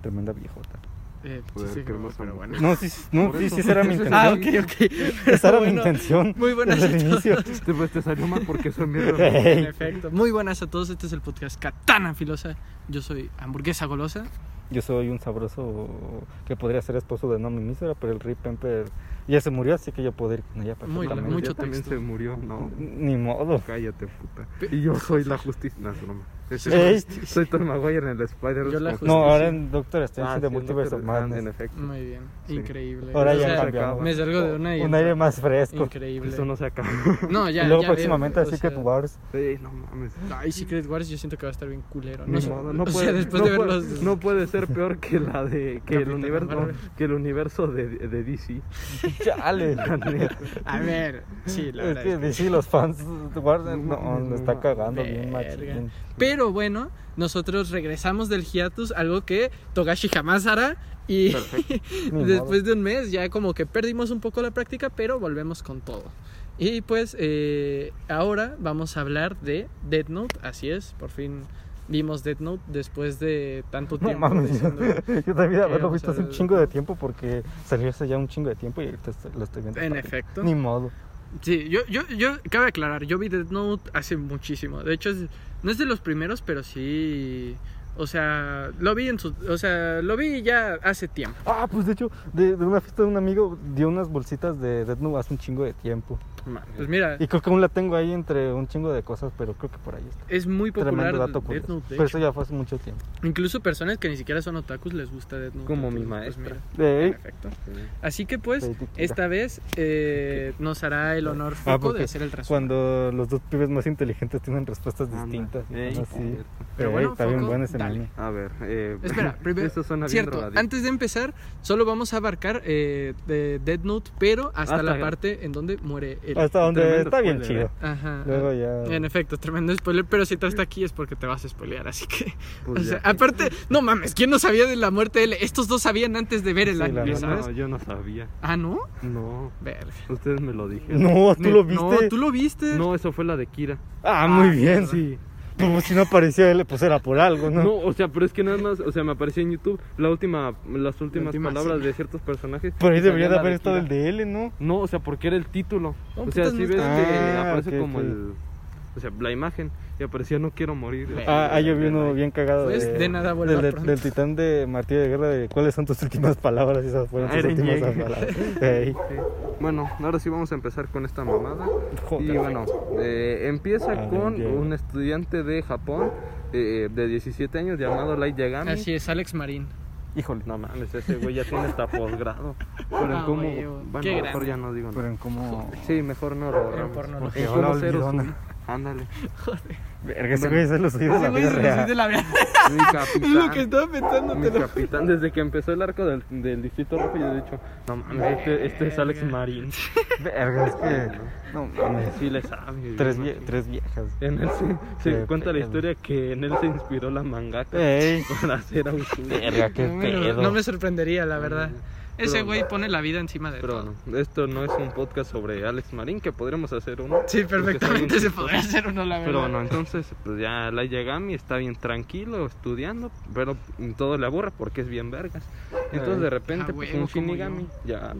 Tremenda viejota. Eh, sí, sí, no, pero bueno. No, sí, sí, no, sí, sí, esa era mi intención. Ah, ok, ok. Esa era mi Bueno, intención. Muy buenas desde a el todos. inicio. Este, pues, te salió mal porque soy mierda. En efecto. Muy buenas a todos. Este es el podcast Katana Filosa. Yo soy hamburguesa golosa. Yo soy un sabroso que podría ser esposo de Nomi Mísora, pero el Rip Pemper ya se murió, así que yo puedo ir con ella Muy mucho Ya también se murió, no. Ni modo. Cállate, puta. Pe- Y yo soy la justicia. No, es Soy Tom Maguire en el la como- No, ahora en Doctor Strange Ah, de sí, Multiverse of Madness. En efecto. Muy bien. Sí. Increíble. Ahora O ya sea, cambiamos. Me salgo de una y Un aire más fresco. Increíble. Esto no se acaba. No, ya. y luego ya veo, próximamente o a Secret sea, Wars. Ey, no mames. Ay, Secret Wars yo siento que va a estar bien culero. No, no o sea, puede, después no de puede- verlos. no puede ser peor que la de que el universo que el universo de, de DC. Chale. A ver, sí, la Es verdad. que es que- DC, los fans de Warner, no, está cagando bien verga. machín. Pero bueno, nosotros regresamos del hiatus, algo que Togashi jamás hará. Y después de un mes ya como que perdimos un poco la práctica, pero volvemos con todo. Y pues eh, ahora vamos a hablar de Dead Note, así es, por fin vimos Dead Note después de tanto No tiempo. mames, yo, diciendo- yo también haberlo vamos visto hace un chingo de tiempo porque salió hace ya un chingo de tiempo y lo estoy viendo. En efecto. Ni modo. Sí, yo, yo, yo, cabe aclarar, yo vi Dead Note hace muchísimo. De hecho, es- no es de los primeros, pero sí. O sea, lo vi en su. O sea, lo vi ya hace tiempo. Ah, pues de hecho, de, de una fiesta de un amigo dio unas bolsitas de Death Note hace un chingo de tiempo. Pues mira, Y creo que aún la tengo ahí entre un chingo de cosas, pero creo que por ahí está. es muy popular Tremendo dato Death. Note. de Pero eso ya fue hace mucho tiempo. Incluso personas que ni siquiera son otakus les gusta Death Note. Como mi maestra. mira, De en efecto. Así que pues, esta vez eh, nos hará el honor Ah, foco de hacer el resumen. Cuando los dos pibes más inteligentes tienen respuestas distintas. Ey, Así. cierto. Pero Ey, bueno, está bien bueno ese dale. A ver, eh, Espera, primero, cierto, antes de empezar, solo vamos a abarcar eh, de Dead Note, pero hasta, Hasta la que- parte en donde muere el... Hasta donde está bien spoiler, chido. Ajá. Luego ya. En efecto, tremendo spoiler, pero si tú estás aquí es porque te vas a spoilear, así que... Pues o sea, ya. aparte, no mames, ¿quién no sabía de la muerte de él? Estos dos sabían antes de ver el Sí. No, yo no sabía. Ah, ¿no? No, Verga. ustedes me lo dijeron. No, tú lo viste. No, tú lo viste. No, eso fue la de Kira. Ah, muy Ah, bien. Sí. Como si no aparecía él, pues era por algo, ¿no? No, o sea, pero es que nada más, o sea, me apareció en YouTube la última, las últimas última palabras de ciertos personajes. Por ahí debería de haber estado el de L, ¿no? No, o sea, porque era el título. No, o sea, si no ves está. que Ah, aparece como el, o sea, la imagen y aparecía no quiero morir. Ah, ah, yo vi uno bien cagado. Pues, de nada, vuelva del, del- pronto. del titán de Martillo de Guerra de cuáles son tus últimas palabras. Esas fueron sus Eren últimas palabras. Sí. Bueno, ahora sí vamos a empezar con esta mamada. Joder. Y bueno, eh, empieza Ah, con bien. un estudiante de Japón eh, de 17 años llamado Light Yagami. Así es, Alex Marín. Híjole. No mames, ese güey ya tiene hasta posgrado. Pero en Ah, cómo. güey, Bueno, qué mejor grande. ya no digo Pero nada. en cómo. Sí, mejor no lo En En cómo Ándale. Verga, ese güey se lo subió de la vida real. de la. Mi Es lo que capitán. estaba pensando, Mi capitán, desde que empezó el arco del, del Distrito Rojo, yo he dicho, no mames, este, este es Alex Marín. Verga, es que. No mames. Sí le sabe. Tres, vie- tres viejas. En él se, se cuenta la historia que en él se inspiró la mangaka Ey. para hacer Ausumi. Verga, qué pedo. No me sorprendería, la verdad. Ese güey pone la vida encima de Pero todo. bueno, esto no es un podcast sobre Alex Marín, que podríamos hacer uno. Sí, perfectamente se podría hacer uno, la verdad. Pero bueno, entonces pues ya Light Yagami está bien tranquilo estudiando, pero todo le aburre porque es bien vergas. Entonces de repente Ah, pues, un Shinigami ya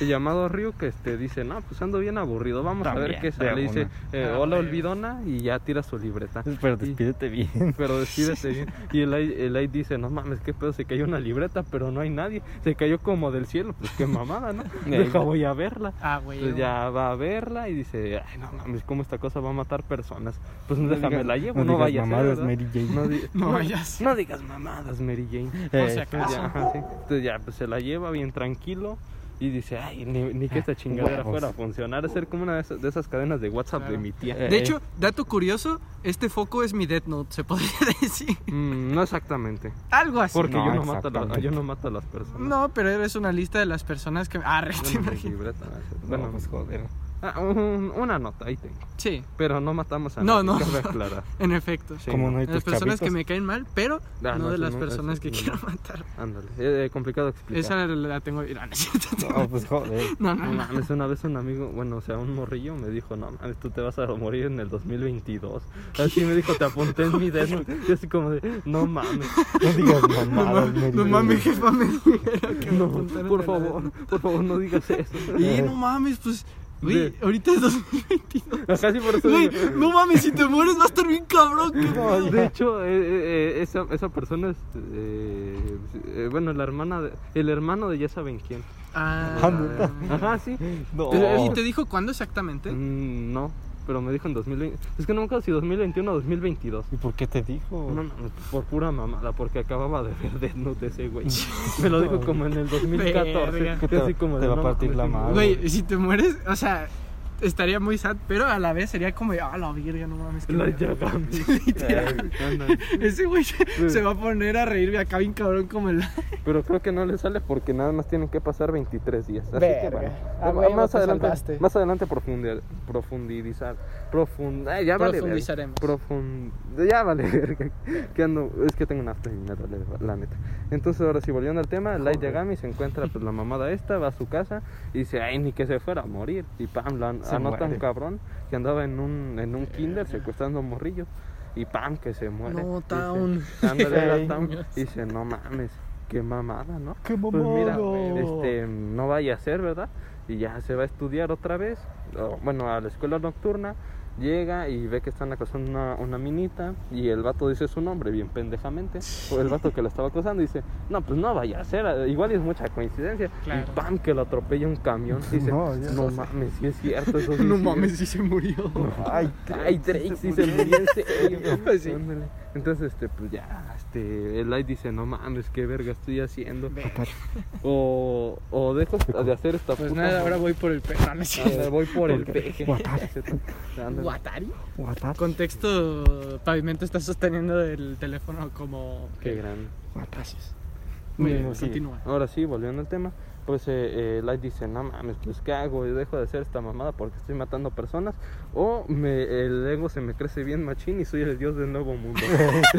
el llamado Ryu que este dice, "No, pues ando bien aburrido, vamos a ver qué sale." de Dice, eh, Ah, "Hola, olvidona" y ya tira su libreta. Pero Y- despídete bien. pero despídete bien. Y el dice, no mames, qué pedo, se cayó una libreta, pero no hay nadie. Se cayó como del cielo, pues qué mamada, ¿no? Deja, voy a verla. Ah, güey. Ya va a verla y dice, ay, no mames, ¿cómo esta cosa va a matar personas? Pues No déjame digas- la llevo, no no, digas vaya a ser, mamadas. Mary Jane. No, di- No vayas. No digas mamadas, Mary Jane. Por Eh, ya, ajá, sí. Entonces ya, pues se la lleva bien tranquilo. Y dice, ay, ni, ni que esta chingadera huevos. fuera a funcionar. Es ser como una de esas, de esas cadenas de WhatsApp Claro. de mi tía. Eh. De hecho, dato curioso, este foco es mi Death Note, se podría decir. Mm, no exactamente. Algo así. Porque No, yo, no mato a la- exactamente. yo no mato a las personas. No, pero eres una lista de las personas que... Ah, re- Yo no me libreta, No, Bueno, pues joder. Ah, un- una nota, ahí tengo. Sí, Pero no matamos a No, nadie, no. aclarar. en efecto. Sí, Como no. no hay De las tus personas que chavitos. me caen mal, pero Ah, no no, de las no, personas eso que no. quiero matar. Ándale, eh, complicado de explicar. Esa la tengo. No, no es. No, pues joder. No, No no, no. mames, una vez un amigo, bueno, o sea, un morrillo me dijo, no mames, tú te vas a morir en el 2022. Así me dijo, te apunté en mi dedo. Y así como de, no mames, No digas No, mamadas, no Jane. mames, jefa, me dijeron que me no, apuntaran por favor, por favor, no digas eso. Y no mames, pues. Güey, De- ahorita es 2022. Ajá, sí, por eso Güey, digo, no mames, si te mueres va a estar bien cabrón. ¿qué No? De hecho, eh, eh, eh, esa, esa persona es, eh, eh, bueno, la hermana, de- el hermano de ya saben quién. Ah, Ah. Ajá, sí. No. ¿Y te dijo cuándo exactamente? Mm, no, pero me dijo en 2020. Es que no me acuerdo si 2021 o 2022. ¿Y por qué te dijo? No, no, por pura mamada, porque acababa de ver Death Note ese güey. Me lo dijo como en el 2014. Verga. Que te, así como te va a no partir la madre. Güey, si te mueres, o sea, estaría muy sad, pero a la vez sería como, ah, la virga, no mames. qué La verga". Yagami. Literal. Eh, ándale. Ese güey se, se va a poner a reír acá bien cabrón como el... Pero creo que no le sale porque nada más tienen que pasar 23 días. Así Verga. que bueno. A Ma- huevo, más, te adelante, más adelante profundi- profundizar. Profund, ay, ya vale. Profundizaremos. Profund, ya vale. verga. Que ando, es que tengo una la neta. Entonces, ahora sí, volviendo al tema, Light Yagami se encuentra pues la mamada esta, va a su casa y dice, ay, ni que se fuera a morir. Y pam, la Se anota un muere. cabrón que andaba en un, en un kinder secuestrando morrillos. Y pam, que se muere. No, Dice, Town. Ey. Town. Y dice, no mames, qué mamada, ¿no? ¡Qué Pues mira, mamada! este, no vaya a ser, ¿verdad? Y ya se va a estudiar otra vez, o, bueno, a la escuela nocturna, llega y ve que están acosando una, una minita y el vato dice su nombre bien pendejamente, o el vato que la estaba acosando dice, no, pues no vaya a ser, igual es mucha coincidencia, Claro. y pam, que lo atropella un camión, dice, No, mames, sí es cierto, eso sí No es mames, cierto". sí se murió. Ay, Ay, Drake sí se murió en serio. Pues sí. Entonces, este, pues ya, este, el Light dice, no mames, qué verga estoy haciendo. O, o dejo de hacer esta Pues puta nada, ahora voy por el perro. No, no es Ándale, cierto. voy por el peje. Ándale. ¿Guatari? The- Contexto, Pavimento está sosteniendo el teléfono como... Qué grande. Gracias. Muy bien, sí. continúa. Ahora sí, volviendo al tema, pues eh, eh, Light dice, no mames, pues ¿qué hago? Y dejo de hacer esta mamada porque estoy matando personas. O me, el ego se me crece bien machín y soy el dios del nuevo mundo.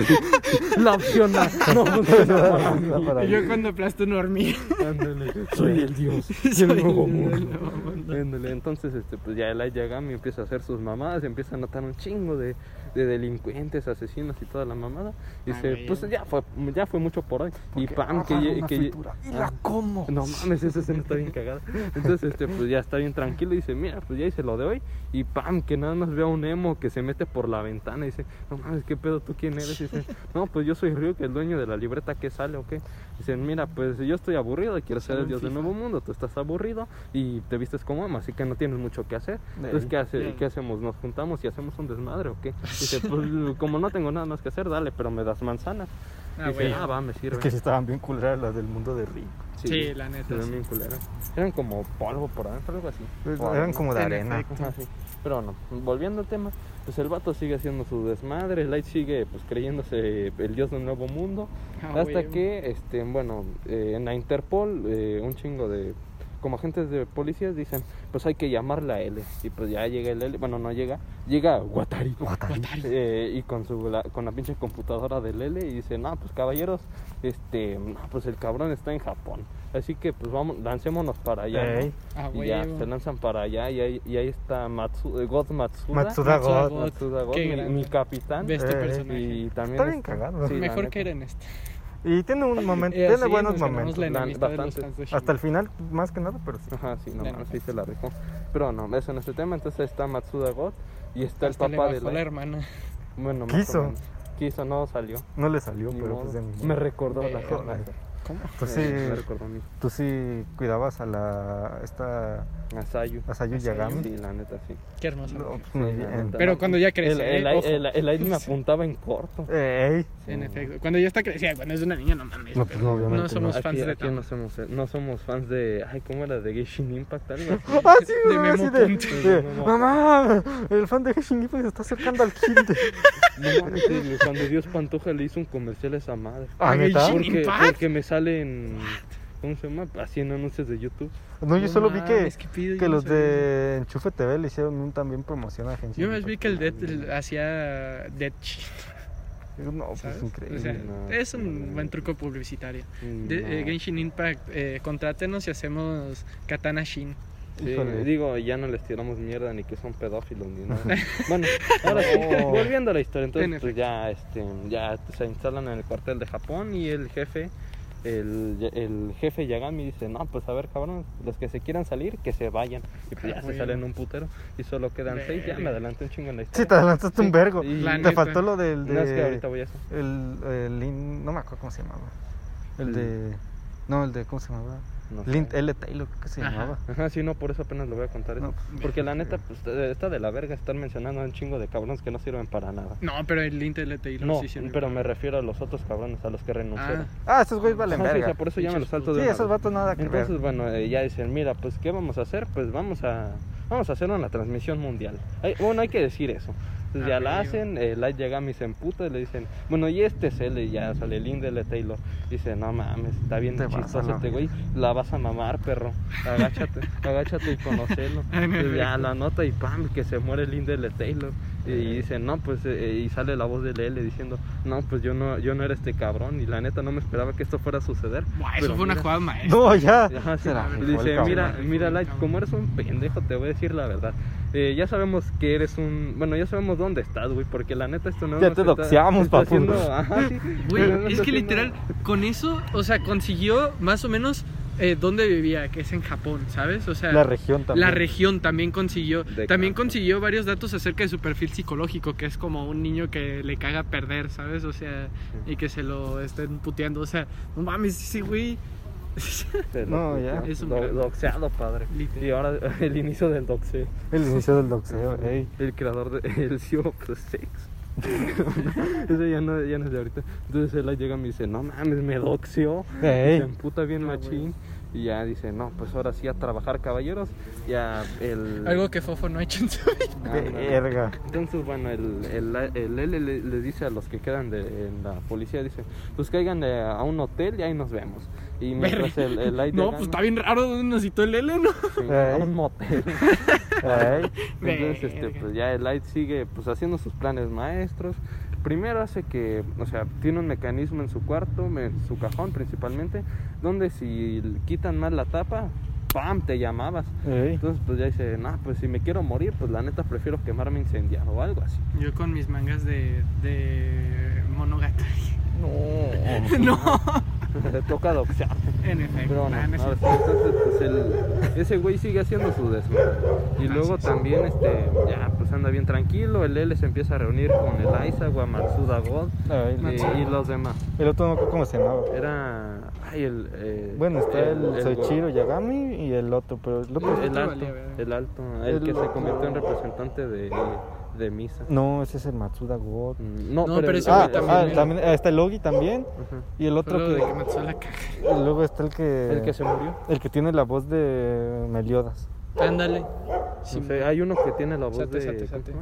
La opción A. No Y yo cuando aplasto una hormiga. Ándale, soy el dios del nuevo el mundo. nuevo mundo. Ándale, entonces este, pues ya el Light Yagami empieza a hacer sus mamadas, empieza a notar un chingo de, de delincuentes, asesinos y toda la mamada. Y Ah, dice, pues ya fue, ya fue mucho por hoy. Y pam, que, una que y Ah. la como. no mames, esa escena está bien cagada. Entonces, este, pues ya está bien tranquilo y dice, mira, pues ya hice lo de hoy. Y pam, que nada más ve a un emo que se mete por la ventana y dice, no mames, ¿qué pedo tú quién eres? Y dice, no, pues yo soy Ryu, que el dueño de la libreta que sale, ¿o qué? Dicen, mira, pues yo estoy aburrido, quiero ser el dios del nuevo mundo, tú estás aburrido y te vistes como emo, así que no tienes mucho que hacer. Entonces. ¿qué, hace. ¿qué hacemos? ¿Nos juntamos y hacemos un desmadre o qué? Dice, pues como no tengo nada más que hacer, dale, pero me das manzanas. Ah, Dice, güey. ah, va, me sirve. Es que sí estaban bien culeras las del mundo de Rick. Sí, la neta, se ven sí. bien culeras. Eran como polvo por adentro, algo así. Pues, O Eran como de En arena. efecto. Ajá, sí. Pero no, volviendo al tema, pues el vato sigue haciendo su desmadre, Light sigue pues creyéndose el dios del nuevo mundo, Ah, hasta que, este, bueno, eh, en la Interpol, eh, un chingo de, como agentes de policías dicen, pues hay que llamarla L, y pues ya llega el L, bueno, no llega, llega Watari. Watari. Eh, y con su la, con la pinche computadora del L y dice, no, pues caballeros, este, no, pues el cabrón está en Japón. Así que pues vamos, lancémonos para allá. ¿no?". Ah, Y ya se lanzan para allá y ahí, y ahí está Matsu, eh, God Matsuda. Matsuda God. Matsuda God, mi, mi capitán. Este personaje. Y también Está bien cagado. sí, Mejor que era en este. Y tiene un momento, Y tiene buenos momentos. la La- bastante. Hasta el final, más que nada, pero sí. Ajá, sí, no La neta. sí se la rifó. Pero no, eso en este tema. Entonces está Matsuda God y está Hasta el le papá bajó de la hermana. Bueno, más Quiso. Quiso, no salió. No le salió, Ni pero modo. pues de Me recordó la Eh, jornada. ¿Cómo? Tú sí, Me recordó a mí. tú sí cuidabas a la esta A Sayu. a Sayu A Sayu. Yagami. Sí, la neta, sí. Qué hermoso. No, pues, Sí, neta. Pero cuando ya crece, El, ¿eh? el, el, el aire me apuntaba en corto. Ey. Sí, en efecto. Cuando ya está crecida, cuando es una niña, no mames. No, pues no, obviamente No somos no. fans Aquí, de aquí no somos, no somos fans de. Ay, ¿cómo era? De Genshin Impact, algo así. Ah, sí, De Memo así de, de. Mamá, el fan de Genshin Impact se está acercando al kinder. No mames, sí, cuando Dios Pantoja le hizo un comercial a esa madre. Ah, ¿neta? Genshin Porque, Impact? porque me salen. ¿cómo se llama? Haciendo anuncios de YouTube. No, yo No solo vi que, mames, qué pido, que los sabía. de Enchufe TV le hicieron un, también promoción a agencia. Yo más vi que el Dead hacía Dead Shit, No, pues ¿sabes? increíble. O sea, no, es un no. buen truco publicitario. Mm, De, eh, Genshin Impact, eh, contrátenos y hacemos Katana Shin. Sí, digo, ya no les tiramos mierda ni que son pedófilos ni nada. bueno, ahora sí, volviendo a la historia, En entonces pues ya, este, ya se instalan en el cuartel de Japón y el jefe, el, el jefe Yagami dice, no, pues a ver cabrón, los que se quieran salir, que se vayan. Y pues ya Ah, se salen un putero y solo quedan seis, ya me adelanté un chingo en la Sí, historia. te adelantaste un Sí, vergo. y- Te neta. faltó lo del. De, No, es que ahorita voy a eso. El, el Lin- no me acuerdo cómo se llamaba. El El- de. No, el de. ¿Cómo se llamaba? No sé. Lint L. Taylor, creo que se Ajá. llamaba. Ajá, sí, no, por eso apenas lo voy a contar eso. No, Porque la neta, pues está de la verga estar mencionando a un chingo de cabrones que no sirven para nada. No, pero el Intel Taylor No, sí sirve. pero me refiero a los otros cabrones, a los que renunciaron. Ah, esos güeyes valen Ajá, sí, o verga. sea, por eso ya me los salto de Sí, esos vatos nada que Entonces, ver. bueno, eh, ya dicen, mira, pues, ¿qué vamos a hacer? Pues vamos a, vamos a hacer una transmisión mundial. Hay- bueno, hay que decir eso. Entonces ya Ah, la hacen, eh, Light Yagami se emputa y le dicen, bueno, y este es él, y ya sale el Indele Taylor. Dice, no mames, está bien Te a chistoso la este güey, la vas a mamar, perro. Agáchate, agáchate y conocelo. En Entonces ya la nota y pam, que se muere el Indele Taylor. Y, y dice, no, pues, eh, y sale la voz de Lele diciendo, no, pues yo no, yo no era este cabrón, y la neta no me esperaba que esto fuera a suceder. Buah, eso Pero fue una jugada maestra. No, ya. Ajá, sí. Dice, mira, mira, Light, como eres un pendejo, te voy a decir la verdad. Eh, ya sabemos que eres un... Bueno, ya sabemos dónde estás, güey, porque la neta esto no... Ya te doxeamos, papu. haciendo- ajá, sí. Güey, es que haciendo- literal, con eso, o sea, consiguió más o menos eh, dónde vivía, que es en Japón, ¿sabes? O sea, La región también. la región también consiguió. De también campo. consiguió varios datos acerca de su perfil psicológico, que es como un niño que le caga perder, ¿sabes? O sea, y que se lo estén puteando. O sea, no mames, sí, güey. No, ya. Es un do- gran- doxeado, padre. Literal. Y ahora el inicio del doxeo. El inicio del doxeo, ey. El creador de el CEO of Sex. Ese ya no, ya no es de ahorita. Entonces él llega y me dice, no mames, me doxeó. Ey. Se emputa bien machín. Y ya dice, no, pues ahora sí a trabajar, caballeros. Ya el. Algo que Fofo no ha hecho en su vida. Ah, no. Verga. Entonces, bueno, el, el, el L le, le dice a los que quedan de, en la policía, dice, pues caigan a un hotel y ahí nos vemos. Y mientras el, el Light No, pues está bien raro dónde nos citó el L, ¿no? sí, a un motel. Entonces, este, pues ya el Light sigue pues haciendo sus planes maestros. Primero hace que, o sea, tiene un mecanismo en su cuarto, en su cajón principalmente, donde si quitan mal la tapa, ¡pam! te llamabas. Ey. Entonces, pues ya dice, no, pues si me quiero morir, pues la neta prefiero quemarme incendiado o algo así. Yo con mis mangas de, de Monogatari. No. no, Le toca doxear. en efecto. Pero no, nah, no entonces pues el, ese güey sigue haciendo su desmadre. Y luego también este, ya pues anda bien tranquilo, el L se empieza a reunir con el Aizawa, Matsuda God Ay, y, y los demás. El otro no cómo se llamaba. Era ay el eh, Bueno, está el, Soichiro go- Yagami y el otro, pero el otro. el otro alto, el alto, el, El que se convirtió en representante de, de Misa. No, ese es el Matsuda God. Mm, No, No, pero, pero ese Ah, también ah, era. también ah, está el Logi también. Y el otro Solo de que. Matsuo la caga. Y luego está el que. el que se murió. El que tiene la voz de Meliodas. Ándale. No Sí, sé, hay uno que tiene la voz Sate, de sate, ¿cómo sate.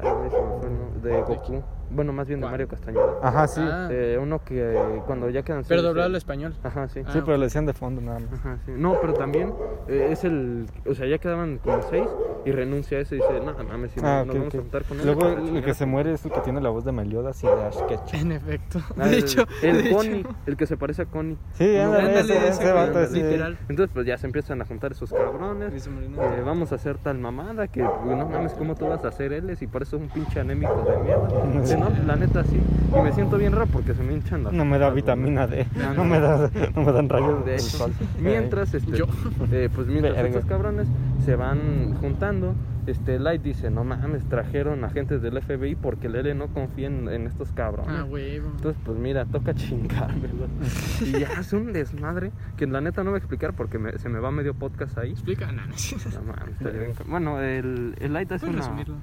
Ay, me fue de Goku. Bueno, más bien de ¿Cuál? Mario Castañeda. Ajá, sí. Ah. Eh, uno que cuando ya quedan Pero doblado eh, al español. Ajá, sí. Ah, sí, pero ok. le decían de fondo nada más. Ajá, sí. No, pero también eh, es el. O sea, ya quedaban como seis y renuncia a ese y dice, no, mames, si no, Ah, nos vamos a juntar con él. Luego la el que chingada". se muere es el que tiene la voz de Meliodas y de Ash Ketchum. En efecto. Ah, De el- hecho, El de Connie, hecho. el que se parece a Connie. Sí, No, ándale, ándale, ese, ese vato sí. literal. Entonces, pues ya se empiezan a juntar esos cabrones. Eh, vamos a hacer tal mamada que no mames, ¿cómo tú vas a hacer L si pareces un pinche anémico de mierda? No, la neta sí. Y me siento bien raro porque se me hinchan las No me da vitamina D. No, No no. me, da, no me dan rayos De sol. mientras, este, Yo. eh, pues mientras Verga. estos cabrones se van juntando, este Light dice, no mames, trajeron agentes del FBI porque el L no confía en, en estos cabrones. Ah, huevo. Entonces, pues mira, toca chingármelo. y ya hace un desmadre que la neta no voy a explicar porque me- se me va medio podcast ahí. Explica, no, no. No mames, bien Bueno, el, el Light hace una... resumirlo.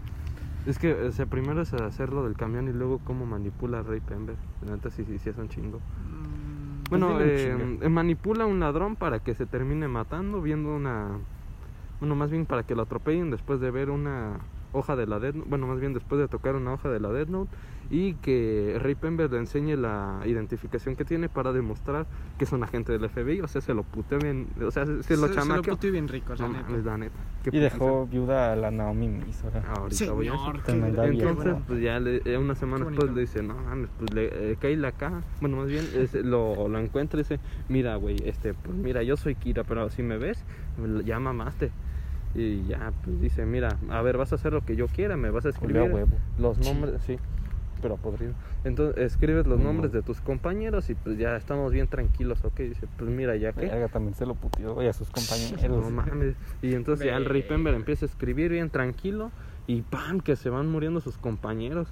Es que, o sea, primero es hacerlo del camión y luego cómo manipula a Ray Pember. Neta sí, sí, sí es un chingo. Mm, Bueno, un eh, manipula a un ladrón para que se termine matando viendo una... Bueno, más bien para que lo atropellen después de ver una... hoja de la Death Note, bueno, más bien después de tocar una hoja de la Death Note y que Ray Pember le enseñe la identificación que tiene para demostrar que es un agente del FBI, o sea, se lo puteó bien, o sea, se, lo Se, se lo chamaqueó. puteó bien rico, la No neta. la Y dejó viuda a la Naomi Misora. Ahorita voy a. Entonces, bueno. pues ya le, eh, una semana después le dice, no mames, pues le eh, cae la caja. Bueno, más bien es- lo, lo encuentra y dice, mira, güey, este, pues mira, yo soy Kira, pero si me ves, ya mamaste. Y ya, pues dice, mira, a ver, vas a hacer lo que yo quiera, me vas a escribir huevo. los nombres, sí, pero podrido. Entonces, escribes los nombres de tus compañeros y pues ya estamos bien tranquilos, ¿ok? Dice, pues mira, ya que... Verga, también se lo puteó y a sus compañeros. No mames. Y entonces ya el. Pember empieza a escribir bien tranquilo y ¡pam! que se van muriendo sus compañeros.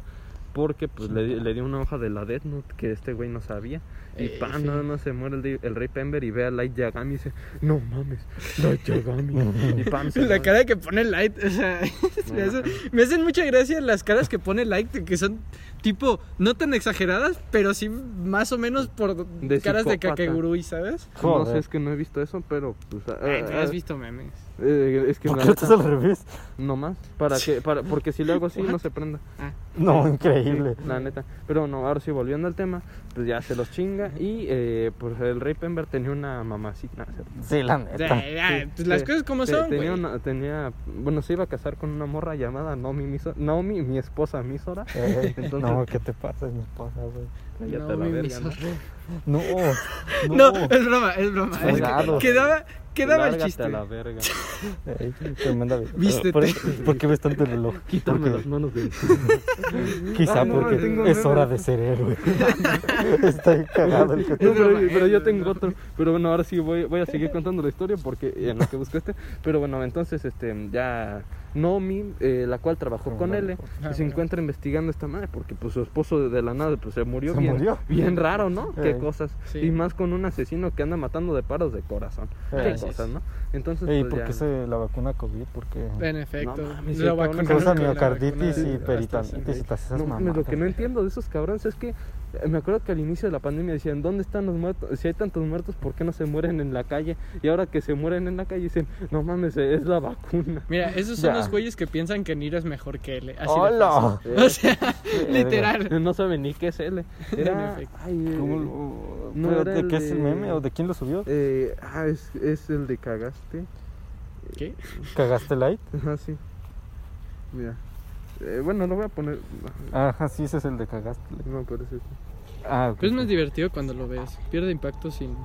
Porque pues le, le dio una hoja de la Death Note que este güey no sabía. Y Eh, ¡pam! sí. nada más se muere el, el Rey Pember y ve a Light Yagami y dice, no mames, Light Yagami. y La cara que pone Light, o sea, me, hacen, me hacen mucha gracia las caras que pone Light, que son tipo, no tan exageradas, pero sí más o menos por De caras de psicópata. Kakegurui, ¿sabes? No sé, es que no he visto eso, pero pues... Ay, tú has ah, visto memes. Eh, es que ¿Por qué estás al revés? no más. Para que, para, porque si le hago así What? no se prenda. Ah, No, Sí, increíble. la neta. Pero no, ahora sí, volviendo al tema, pues ya se los chinga. Y eh, pues el Rey Pember tenía una mamacita. Sí, la neta. Sí, pues las sí, cosas como te- son, tenía, güey. una- tenía, bueno, se iba a casar con una morra llamada Naomi, Miso- Naomi mi esposa Misora. Eh, Entonces- no, ¿qué te pasa, mi esposa, güey? No, a la mi verga, ¿no? Misora. No, No, no. es broma, es broma. Es que Cuidado. quedaba, quedaba el chiste. a la verga. Ey, tremenda vieja. Vístete. ¿Por, ¿Por qué ves tanto el reloj? Quítame Porque- las manos de Quizá Ah, no, porque tengo es hora de ser héroe. Está cagado el que No, pero, pero yo tengo otro. Pero bueno, ahora sí voy, voy a seguir contando la historia porque en lo que busco este. Pero bueno, entonces este ya Nomi, eh, la cual trabajó Como con la- él, Ah, y se bueno. encuentra investigando esta madre porque pues su esposo de, la nada pues se murió ¿Se bien, murió? bien raro, ¿no? Qué cosas. Sí. Y más con un asesino que anda matando de paros de corazón. Qué cosas, ¿no? Entonces ¿Y pues, por ya- qué se la vacuna COVID? Porque En efecto. No mames, vacunaron cabrón. causa la miocarditis vacuna y peritonitis y todas esas No mamadas. lo que no entiendo de esos cabrones es que me acuerdo que al inicio de la pandemia decían, ¿dónde están los muertos? Si hay tantos muertos, ¿por qué no se mueren en la calle? Y ahora que se mueren en la calle dicen, no mames, eh, es la vacuna. Mira, esos son Ya. los güeyes que piensan que Niro es mejor que. Así de ¡Hola! O sea, literal. No saben ni qué es L. En Era, efecto. ay, eh, ¿Cómo lo- no pero era ¿De qué es el meme o de quién lo subió? eh, ah, es, es el de cagaste. ¿Qué? ¿Cagaste light? Ajá, sí. Mira. Eh, bueno, lo voy a poner. Ajá, sí, ese es el de cagaste light. No, pero es este. Ah. Pero es más divertido cuando lo ves. Pierde impacto sin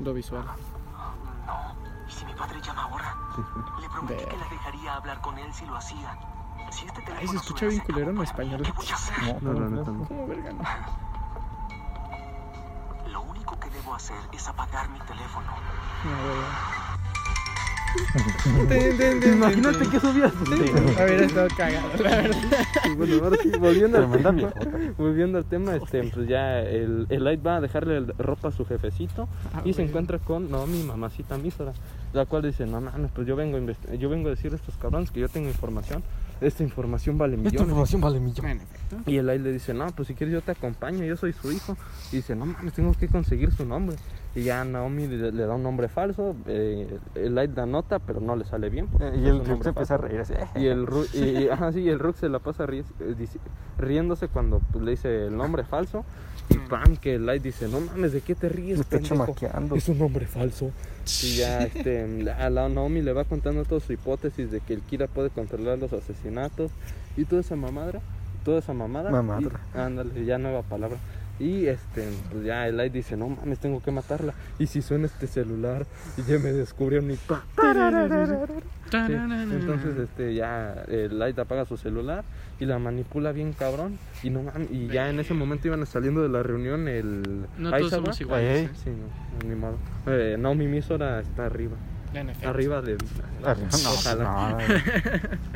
lo visual. ¿Y si mi padre llama ahora? Le prometí que la dejaría hablar con él si lo hacía. Si este teléfono Ay, se escucha bien culero en español. para mí. ¿Qué voy a hacer? No, No, la pero- neta no. ¿Cómo verga no? Lo único que debo hacer es apagar mi teléfono. Imagínate que subías. Haber estado cagado, la verdad. Y bueno, ahora sí, volviendo al tema, volviendo al tema, este, pues ya el, el Light va a dejarle el- ropa a su jefecito Ah, y se encuentra con, no, mi mamacita mísora, la cual dice, no mames, pues yo vengo, a yo vengo a decir a estos cabrones que yo tengo información, esta información vale Esta millones. información vale efecto. Y el Light le dice, no, pues si quieres yo te acompaño, yo soy su hijo. Y dice, no mames, tengo que conseguir su nombre. Y ya Naomi le, le da un nombre falso, eh, el Light la nota, pero no le sale bien. Eh, Y el nombre se empieza a reír así. Y el, Ru- y, y- ajá, sí, y el Rook se la pasa ri- eh, riéndose cuando pues, le dice el nombre falso. Y pam, que el Light dice, no mames, ¿de qué te ríes, Me está chamaqueando. Es un nombre falso. Y ya este, a la Naomi le va contando toda su hipótesis de que el Kira puede controlar los asesinatos y toda esa mamadra. Toda esa mamada. Mamadra. Y- ándale, ya nueva palabra. Y este, pues ya el Light dice, no mames, tengo que matarla. Y si suena este celular, y ya me descubrieron y pa. Sí, Entonces este ya el Light apaga su celular y la manipula bien cabrón y no y ya en ese momento iban saliendo de la reunión el No todos somos iguales. ¿eh? Sí, no, ni modo. Eh, Naomi Misora está arriba. Arriba de. Arriba, no, Ojalá.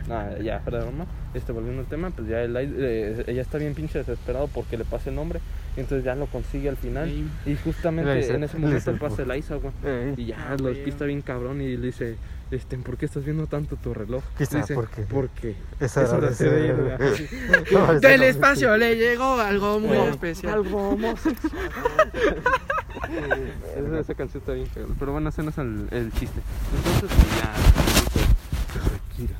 no, Ah, ya, fuera de broma. Este, volviendo al tema, pues ya el eh, ella está bien pinche desesperado porque le pase el nombre. Entonces ya lo consigue al final. Y justamente en ese momento el pasa el Aizawa. Ey. Y ya lo güey. despista bien cabrón y le dice, este, ¿por qué estás viendo tanto tu reloj? Quizá Dice, porque- Porque Es hora de ir, Del espacio le llegó algo muy No, especial. Algo homosexual. esa, esa canción está bien cagada. Pero bueno, es el, el chiste. Entonces, pues, ya dice, "Yo soy Kira.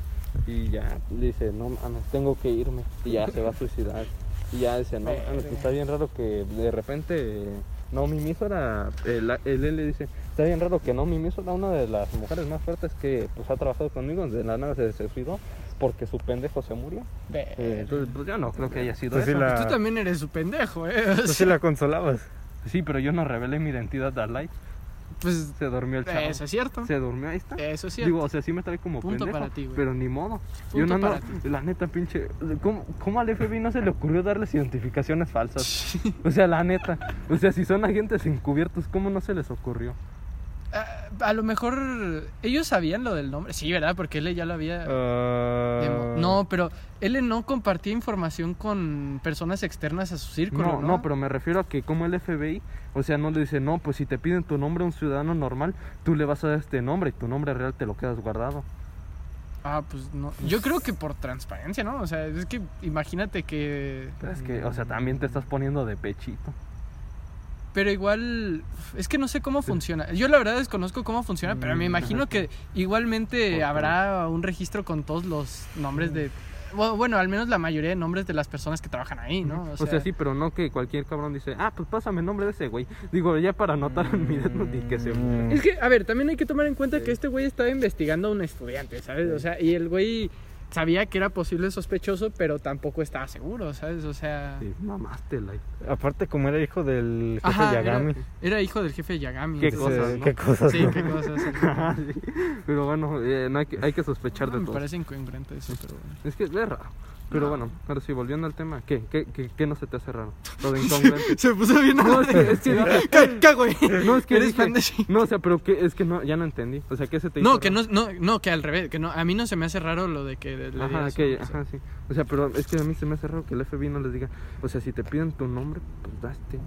Y ya dice, no mames, tengo que irme. Y ya se va a suicidar. Y ya dice, no mames, está bien raro que de repente Naomi Misora, el, el él le dice, está bien raro que Naomi Misora, una de las mujeres más fuertes que pues ha trabajado conmigo, de la nada se suicidó porque su pendejo se murió. Eh, entonces, pues yo no creo que haya sido Pues sí eso. la- Tú también eres su pendejo, ¿eh? Tú sí sea, la consolabas. Sí, pero yo no revelé mi identidad a Light. Pues Se durmió el chavo. eso es cierto. Se durmió, ahí está. Eso es cierto. Digo, o sea, sí me trae como Punto pendejo, para ti, güey. pero ni modo. Punto Yo no, no, para ti. la neta, pinche, ¿cómo, ¿cómo al FBI no se le ocurrió darles identificaciones falsas? O sea, la neta, o sea, si son agentes encubiertos, ¿cómo no se les ocurrió? Ah, a lo mejor ellos sabían lo del nombre. Sí, ¿verdad? Porque él ya lo había... Demo- No, pero él no compartía información con personas externas a su círculo, No, ¿no? no, pero me refiero a que como el FBI, o sea, no le dice, no, pues si te piden tu nombre a un ciudadano normal, tú le vas a dar este nombre y tu nombre real te lo quedas guardado. Ah, pues no. Yo creo que por transparencia, ¿no? O sea, es que imagínate que... Pero es que, o sea, también te estás poniendo de pechito. Pero igual, es que no sé cómo funciona. Yo la verdad desconozco cómo funciona, pero me Mm, imagino que igualmente habrá un registro con todos los nombres de... bu- Bueno, al menos la mayoría de nombres de las personas que trabajan ahí, ¿no? O sea, sí, pero no que cualquier cabrón dice, ah, pues pásame el nombre de ese güey. Digo, ya para anotar en mi y que se Mm. Es que, a ver, también hay que tomar en cuenta Sí. que este güey estaba investigando a un estudiante, ¿sabes? O sea, y el güey sabía que era posible sospechoso, pero tampoco estaba seguro, ¿sabes? O sea... Sí, mamaste, like. Aparte, como era hijo del jefe Ajá, Yagami. Era, era hijo del jefe Yagami. Qué entonces- cosas, ¿no? ¿Qué cosas? Sí, ¿no? qué cosas. Sí, Pero bueno, eh, no hay, que, hay que sospechar de me todo. parece incongruente eso, pero bueno. Es que es raro. Pero bueno, ahora sí, volviendo al tema, ¿qué, qué, qué, qué no se te hace raro? Lo de incongruente. Se puso bien No, es que, es que dije- ¿Qué, qué, güey? no, es que ¿Eres dije- fan de Shin? no, o sea, pero que, es que no, ya no entendí. O sea, ¿qué se te hizo No, que raro? no, no, no, que al revés, que no, a mí no se me hace raro lo de que le Ajá, digas que, un- ajá, sí. O sea, pero es que a mí se me hace raro que el FBI no les diga, o sea, si te piden tu nombre, pues daste.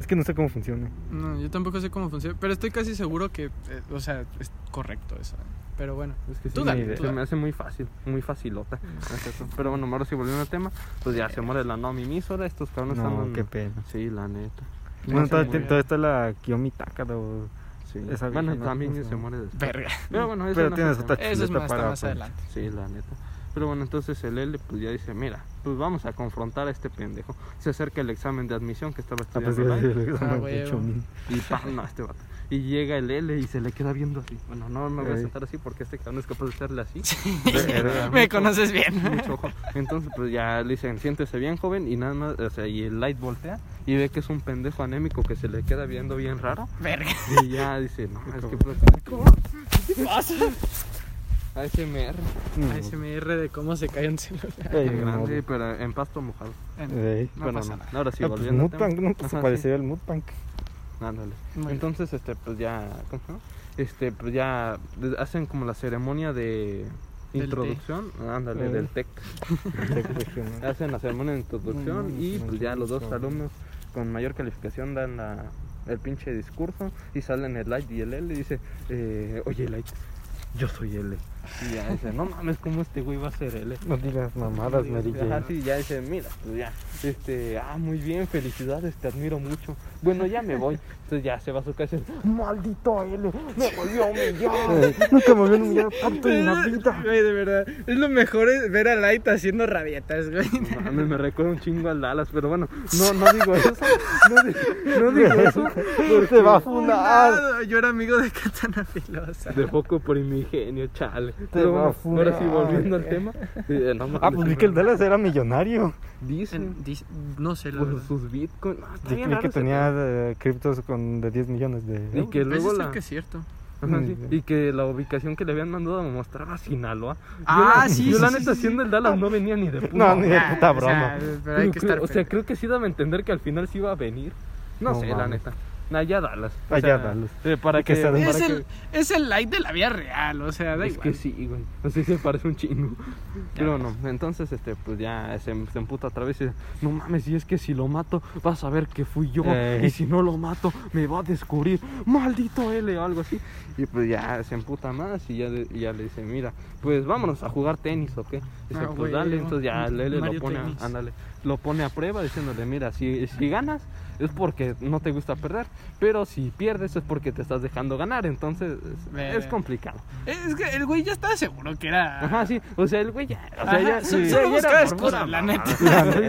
Es que no sé cómo funciona. No, yo tampoco sé cómo funciona, pero estoy casi seguro que, eh, o sea, es correcto eso. Pero bueno, Es que sí, Tú me- dale, tú se dale. me hace muy fácil, muy facilota. Pero bueno, ahora sí volviendo al tema, pues ya se muere la Naomi Misora, estos cabrones No, están... qué pena. Sí, la neta. Bueno, murió. todavía está la Kiyomi Takada. o- Sí. esa Bueno, también se muere después. verga. Pero bueno, eso Pero no tienes otra. Eso es más, está para, más pues, adelante. Sí, la neta. Pero bueno, entonces el L pues ya dice, mira, pues vamos a confrontar a este pendejo. Se acerca el examen de admisión que estaba Ah, pues estudiando. sí, Light, sí, sí, Ah. Y pa, no, este vato. Y llega el L y se le queda viendo así. Bueno, no me voy a sentar así porque este cabrón es capaz de hacerle así. Verga. Me conoces bien. Mucho ojo. Entonces, pues ya le dicen, siéntese bien, joven. Y nada más, o sea, y el Light voltea y ve que es un pendejo anémico que se le queda viendo bien raro. Verga. Y ya dice, no, es que pues, ¿Qué pasa? ASMR. No. ASMR de cómo se cae un celular. Ey, Qué no. grande, pero en pasto mojado. Ey. No Bueno, pasa no. nada. Ahora sí, Ah, pues volviendo al tema. Moodpunk, ¿no? Pues se Ajá, parecía al Moodpunk. Ándale. Entonces, este, pues ya, ¿cómo? Este, pues ya hacen como la ceremonia de Del introducción, ándale, Eh. del TEC. Hacen la ceremonia de introducción y pues ya los dos alumnos con mayor calificación dan la, el pinche discurso y salen el Light y el L y dice, eh, oye Light, yo soy L. Y ya dice, no mames, ¿cómo este güey va a ser L? No digas mamadas, Mary Jane. sí, ya dice, mira, pues ya, este, ah, muy bien, felicidades, te admiro mucho. Bueno, ya me voy. Entonces ya se va a su casa y dice, maldito L, me volvió a humillar. Nunca me habían humillado tanto en la vida. Güey, de verdad. Es lo mejor es ver a Light haciendo rabietas, güey. No mames, me recuerda un chingo al Dallas, pero bueno, no, no digo eso. No, di- no digo eso. Te va a funar. Yo era amigo de Katana Filosa. De poco por mi ingenio, chale. Te Pero a bueno, ahora sí, volviendo al tema. eh, no Ah, pues vi que el Dallas era millonario. Dicen, En- dis- No sé, la por verdad. sus bitcoins. Ah, raro que tenía eh, criptos con de 10 millones de Y euros. que luego Ese la... es que es cierto. Ajá, sí, Mm. Y que la ubicación que le habían mandado mostraba Sinaloa. Ah, yo, sí, Yo sí, la sí, neta, sí, siendo el Dallas, no venía ni de puta. No, ni de puta o sea, broma. pero hay que Creo- estar. o sea, creo que sí daba a entender que al final sí iba a venir. No, No sé, la neta. Allá Dallas. Allá sea, Dallas. eh, para Que que, sea de para es, que- el, es el light de la vida real, o sea, da Es igual. que sí, güey. Así se parece un chingo. Pero no, entonces, este, pues ya se, se emputa otra vez y dice, no mames, y es que si lo mato, vas a ver que fui yo. Ey. Y si no lo mato, me va a descubrir, maldito L o algo así. Y pues ya se emputa más y ya, y ya le dice, mira, pues vámonos a jugar tenis, ¿o qué? Dice, Ah, pues dale, entonces ya Lele Mario lo pone, ándale, lo pone a prueba diciéndole, mira, si, si ganas es porque no te gusta perder, pero si pierdes es porque te estás dejando ganar, entonces es- complicado. Es que el güey ya estaba seguro que era. Ajá, sí, o sea, el güey ya, o sea, Ajá, ya, solo- ya- solo ya buscaba por excusa, la neta. Sí,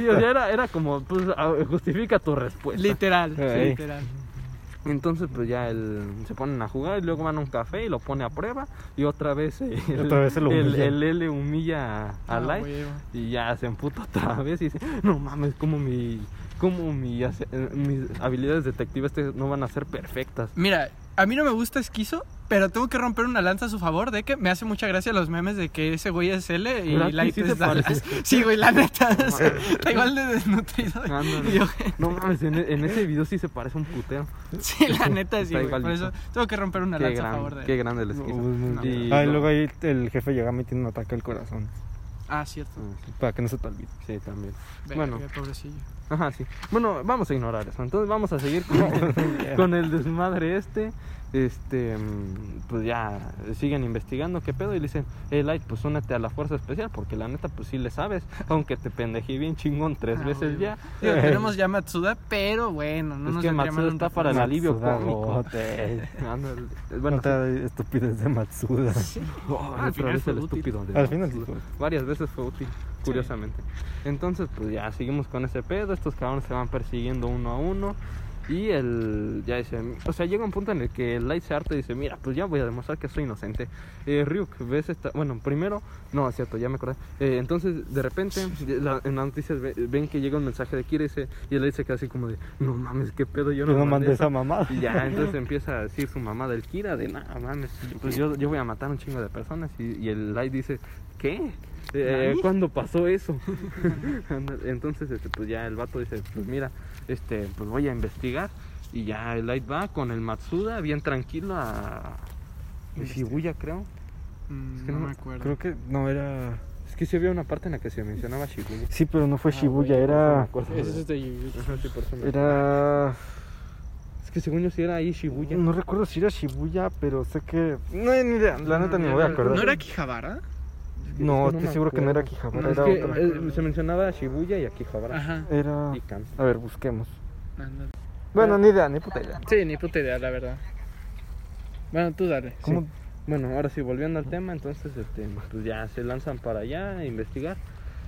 o sea, era, era como, pues, justifica tu respuesta. Literal, Ey. literal. Entonces, pues ya el, se ponen a jugar y luego van a un café y lo pone a prueba y otra vez, el, Otra vez se lo el, humilla. el L humilla a, a Ah, Light y ya se emputa otra vez y dice, no mames, como mi, como mi, hace- eh, mis habilidades detectives este no van a ser perfectas. Mira, a mí no me gusta Esquizo, pero tengo que romper una lanza a su favor de que me hace mucha gracia los memes de que ese güey es L y ¿Verdad que Light sí es Dallas. Sí, güey, la neta. o sea, mames. está igual de desnutrido. No mames, en, en ese video sí se parece un putero. sí, la neta sí, güey. Por eso tengo que romper una Qué, lanza a favor gran, de qué él. grande el esquizo. No. Y Ah, luego ahí el jefe llega y tiene un ataque al corazón. Ah, cierto. Ah, sí, Para que no se te olvide. Sí, también. Verga, Bueno. pobrecillo. Ajá, sí. Bueno, vamos a ignorar eso. Entonces vamos a seguir con, con el desmadre este. Este, mm, pues ya siguen investigando qué pedo y le dicen, hey Light, pues únete a la fuerza especial porque la neta pues sí le sabes, aunque te pendejé bien chingón tres Ah, veces güey. ya. Digo, tenemos ya Matsuda, pero bueno, no Es nos que Matsuda un está para el alivio Matsuda cómico. Bueno, Bueno, estupidez de Matsuda. Oh, Al final vez fue el útil. estúpido de Al final sí. Varias veces fue útil, curiosamente. Entonces, pues ya seguimos con ese pedo. Estos cabrones se van persiguiendo uno a uno. Y el ya dice, o sea, llega un punto en el que el Light se harta y dice, mira, pues ya voy a demostrar que soy inocente. Eh, Ryuk, ves esta, bueno, primero, no, es cierto, ya me acordé. Eh, entonces, de repente, la- en las noticias ve- ven que llega un mensaje de Kira y, se- y el Light se queda así como de, no mames, qué pedo, yo Yo no, no mandé mandé eso". esa mamada. Y ya, entonces empieza a decir su mamá del Kira de, nada mames, pues yo, yo voy a matar a un chingo de personas. Y, y el Light dice, ¿qué? Eh. ¿Cuándo pasó eso? entonces, este, pues ya el vato dice, pues mira, este, pues voy a investigar. Y ya el Light va con el Matsuda, bien tranquilo, a Shibuya, creo. Mm, Es que no no- me acuerdo. Creo que no era. Es que se había una parte en la que se mencionaba Shibuya. Sí, pero no fue Ah, Shibuya, era. de- es de sí, eso Era. Es que según yo sí era ahí Shibuya. No recuerdo si era Shibuya, pero sé que. No, ni idea, la neta ni me voy a acordar. ¿No era Kijabara? No, Es que estoy seguro que no era acuerdo. Kijabara, No, Es era que eh, se mencionaba Shibuya y Akihabara. Ajá. Era. A ver, busquemos. Bueno, ni idea, ni puta idea. Sí, ni puta idea, la verdad. Bueno, tú dale. ¿Cómo? Bueno, ahora sí, volviendo al tema, entonces este, pues ya se lanzan para allá a investigar.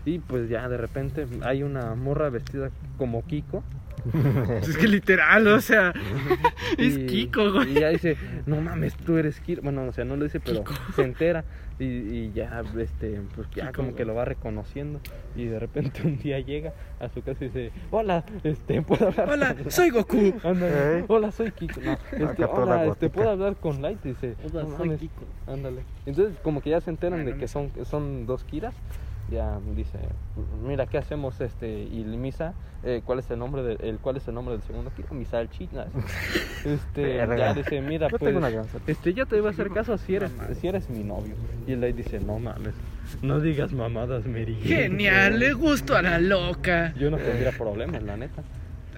Y pues ya de repente hay una morra vestida como Kiko. Es que literal, o sea, es y- Kiko, güey. Y ya dice, no mames, tú eres Kiko. Bueno, o sea, no lo dice, pero se entera. Y, y ya, este, pues ya Kiko, como güey. que lo va reconociendo. Y de repente un día llega a su casa y dice, hola, este, ¿puedo hablar? Hola, con-" soy Goku. Ándale, hola, soy Kiko. No, este, hola, la este. ¿puedo hablar con Light? Dice, Hola, "No soy mames". Kiko. Ándale. Entonces, como que ya se enteran de que son, que son dos Kiras. Ya dice, mira, ¿qué hacemos? este Y Misa, eh, ¿cuál es el nombre del el, cuál es el nombre del segundo Kira? Misa China. Este, ya dice, mira, Yo pues, tengo una gran sorpresa. este, yo te iba a hacer caso si eres, si eres mi novio. Y él ahí dice, no mames, no digas mamadas, Mary. Genial, le gusto a la loca. Yo no tendría problemas, la neta.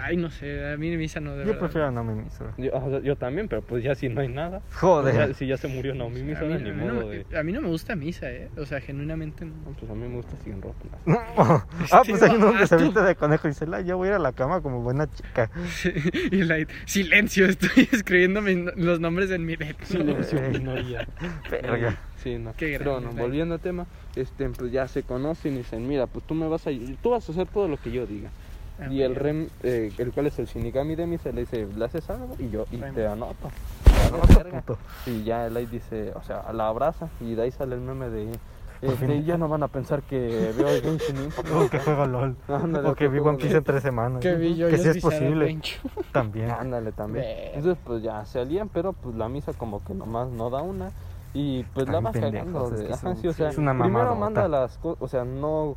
Ay, no sé, a mí Misa no de Yo verdad. prefiero a Naomi Misora. Yo, o sea, yo también, pero pues ya si no hay nada. Joder. Ya- si ya se murió Naomi A Misora, a ni mí no, modo me- de... a mí no me gusta Misa, eh. O sea, genuinamente no. No, pues a mí me gusta sin ropa. ah, pues hay uno que se viste de conejo y dice, "La, yo voy a ir a la cama como buena chica. y Light, silencio, estoy escribiendo mis- los nombres en mi red. Silencio, minoría. Verga. Sí, no. Qué Pero grande, bueno, Light. volviendo al tema, este, pues ya se conocen y dicen, mira, pues tú me vas a, tú vas a hacer todo lo que yo diga. Ah, y el rem, eh, el cual es el Shinigami de Misa, le dice, ¿le haces algo? Y yo, y Rem. te anoto. Te. Y ya el Light dice, o sea, la abraza y de ahí sale el meme de, este, ya no van a pensar que veo el Genshin. O que juega LOL. Ándale, O que vi One Piece en tres semanas. Que vi yo que sí es posible. También. Ándale también. Entonces pues ya se alían, pero pues la misa como que nomás no da una y pues la Están va pendejos, cagando. es de- que sí, o sea, es una primero manda las cosas, o sea, no,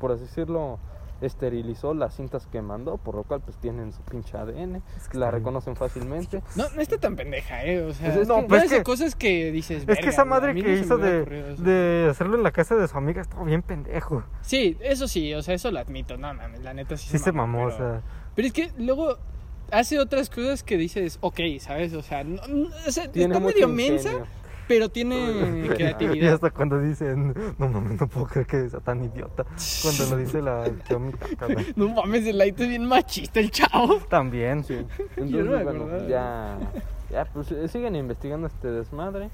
por así decirlo, esterilizó las cintas que mandó, por lo cual pues tienen su pinche ADN, Es que la reconocen fácilmente. No, no está tan pendeja, eh. O sea, Pues es no, que- pues es es que- cosas que dices. Es que "Verga, esa madre que no hizo de, ocurrido eso". de hacerlo en la casa de su amiga estuvo bien pendejo. Sí, eso sí, o sea, eso lo admito. No mames, la neta sí, Sí se mamó, o pero- sea. Pero es que luego hace otras cosas que dices, ok, ¿sabes? O sea, no- no- o sea, está medio mensa, ingenio. Pero tiene Y creatividad. hasta cuando dicen, no mames, no puedo creer que sea tan idiota. Cuando lo dice la Takada. No mames, el light es bien machista, el chavo. También. Sí. Yo Entonces, no bueno, ya, ya pues eh, siguen investigando este desmadre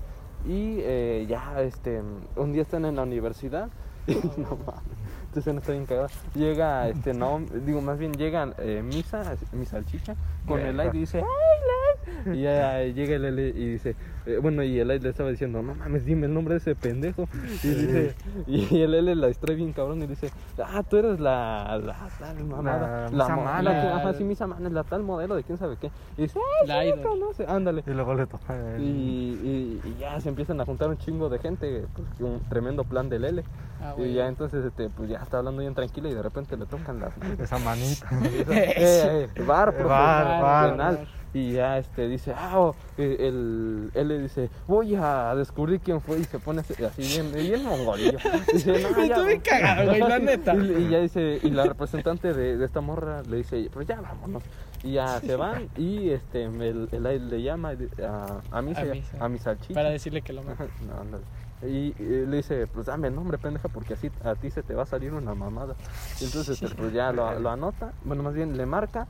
y eh, ya, este, un día están en la universidad y no mames, esta escena está bien cagada. Llega, este, no, digo, más bien llega eh, Misa, mi salchicha, con el light y dice, ¡ay, light! Y ya llega el L y dice, eh, bueno, y el light le estaba diciendo, no mames, dime el nombre de ese pendejo. Y dice, y el L la distrae bien cabrón y dice, ah, tú eres la, la tal mamada, la que- la- ajá, sí, Misa Man, la tal modelo de quién sabe qué. Y dice, La ¡ay, sí, idol. me conoce! Ándale. Y luego le toca el- Y, y- y ya se empiezan a juntar un chingo de gente, pues, un tremendo plan del L. Ah, y ya entonces este, pues ya está hablando bien tranquilo y de repente le tocan las esa manita. eh, eh, bar, profe, Bar, bar, penal. bar. Y ya este dice, ah, oh, eh, él le dice, voy a descubrir quién fue y se pone así bien, bien mongolillo. Dice, no, ya, Estuve va". cagado, güey, la neta. Y, y ya dice, y la representante de, de esta morra le dice, pues ya vámonos. Y ya se van y este el, el aire le llama a, a mí A se- Misa. a mi salchicha. Para decirle que lo mata. no, ándale. Y, y le dice, pues dame el nombre, pendeja, porque así a ti se te va a salir una mamada. Y entonces este, pues ya lo, lo anota, bueno, más bien le marca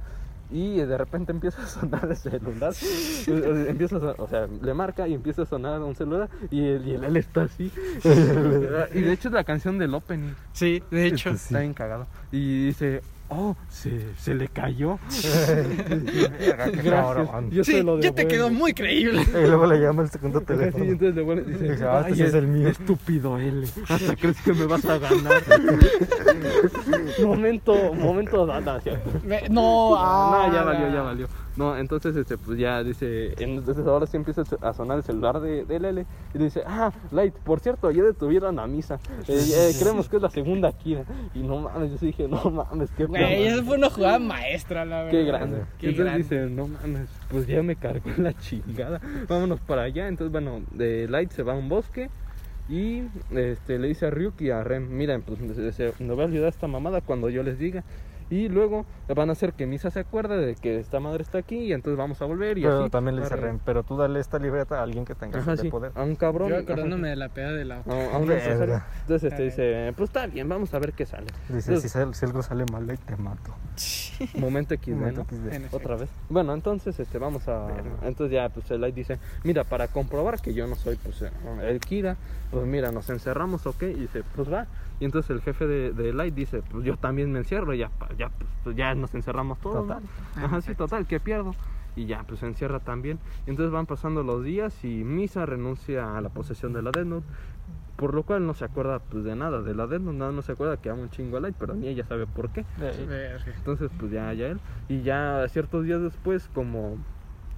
y de repente empieza a sonar el celular. Empieza a o sea, le marca y empieza a sonar un celular y el, y el L está así. y de hecho es la canción del opening. Sí, de hecho. Está bien cagado. Y dice, oh, se, se le cayó. Cabrón. Yo Sí, se lo ya te devuelvo". quedó muy creíble. Y luego le llama el segundo teléfono. sí, entonces le vuelve- dice, Dice, ah, este "Ay, sí es el mío". Estúpido L. Hasta crees que me vas a ganar. momento, momento No, ah, no, ya valió, ya valió. No, entonces este, pues ya dice, entonces ahora sí empieza a sonar el celular de, del L y dice, ah, Light, por cierto, ayer detuvieron a Misa. Eh, eh, creemos que es la segunda Kira. Y no mames, yo sí dije, no mames, qué Güey, pedo". esa fue una jugada maestra, la verdad. Qué grande. Qué Entonces grande. dice, no mames, pues ya me cargó la chingada. Vámonos para allá. Entonces, bueno, de Light se va a un bosque y este, le dice a Ryuk y a Ren, miren, pues se- se- me voy a ayudar a esta mamada cuando yo les diga. Y luego van a hacer que Misa se acuerde de que esta madre está aquí y entonces vamos a volver y Pero así. también le dice. Ren, pero tú dale esta libreta a alguien que tenga Ajá, sí, poder. a un cabrón. Yo ajá. acordándome de la peda de la a un necesario. Entonces este dice, pues está bien, vamos a ver qué sale. Dice, Entonces, si, sal- si algo sale mal, ahí te mato. Momento XD, Momento ¿no? XD. Otra vez. Bueno, entonces este vamos a entonces ya pues el Light dice, "Mira, para comprobar que yo no soy pues el Kira, pues mira, nos encerramos, ¿ok?" Y dice, "Pues va." Y entonces el jefe de, de Light dice, "Pues yo también me encierro, ya ya pues, pues, ya nos encerramos todos." Total. ¿no? Ajá, sí, total, que pierdo. Y ya, pues se encierra también. Y entonces van pasando los días y Misa renuncia a la posesión de la Death Note. Por lo cual no se acuerda pues de nada de la Death Note, nada, no se acuerda que ama un chingo a Light, pero ni ella sabe por qué. Entonces, pues ya, ya él. Y ya ciertos días después, como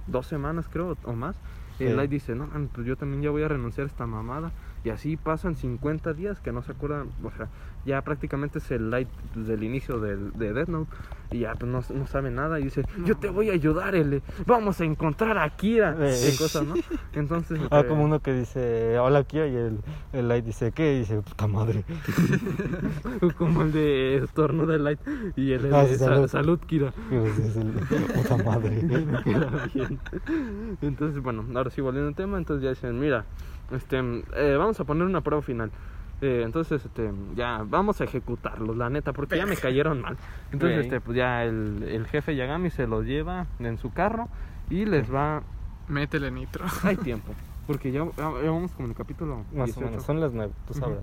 dos semanas creo, o más, Sí. el Light dice, no, man, pues yo también ya voy a renunciar a esta mamada. Y así pasan 50 días que no se acuerdan, o sea, ya prácticamente es el Light del inicio del, de Death Note. Y ya pues no, no sabe nada y dice, yo te voy a ayudar, L. Vamos a encontrar a Kira. Eh. Y cosas, ¿no? Entonces... Ah, este, como uno que dice, hola Kia, y el, el Light dice, ¿qué? Y dice, puta madre. como el de Torno de Light y el de Ah, salud. salud, Kira. Pues es el, puta madre. Entonces, bueno, ahora sí volviendo al tema, entonces ya dicen, mira, este, eh, vamos a poner una prueba final. Eh, entonces, este, ya, vamos a ejecutarlos, la neta, porque ya me cayeron mal. Entonces, este, pues ya el, el jefe Yagami se los lleva en su carro y les va... Métele nitro. Hay tiempo, porque ya, ya vamos como en el capítulo Más 18. o menos, son las nueve, tú sabrás.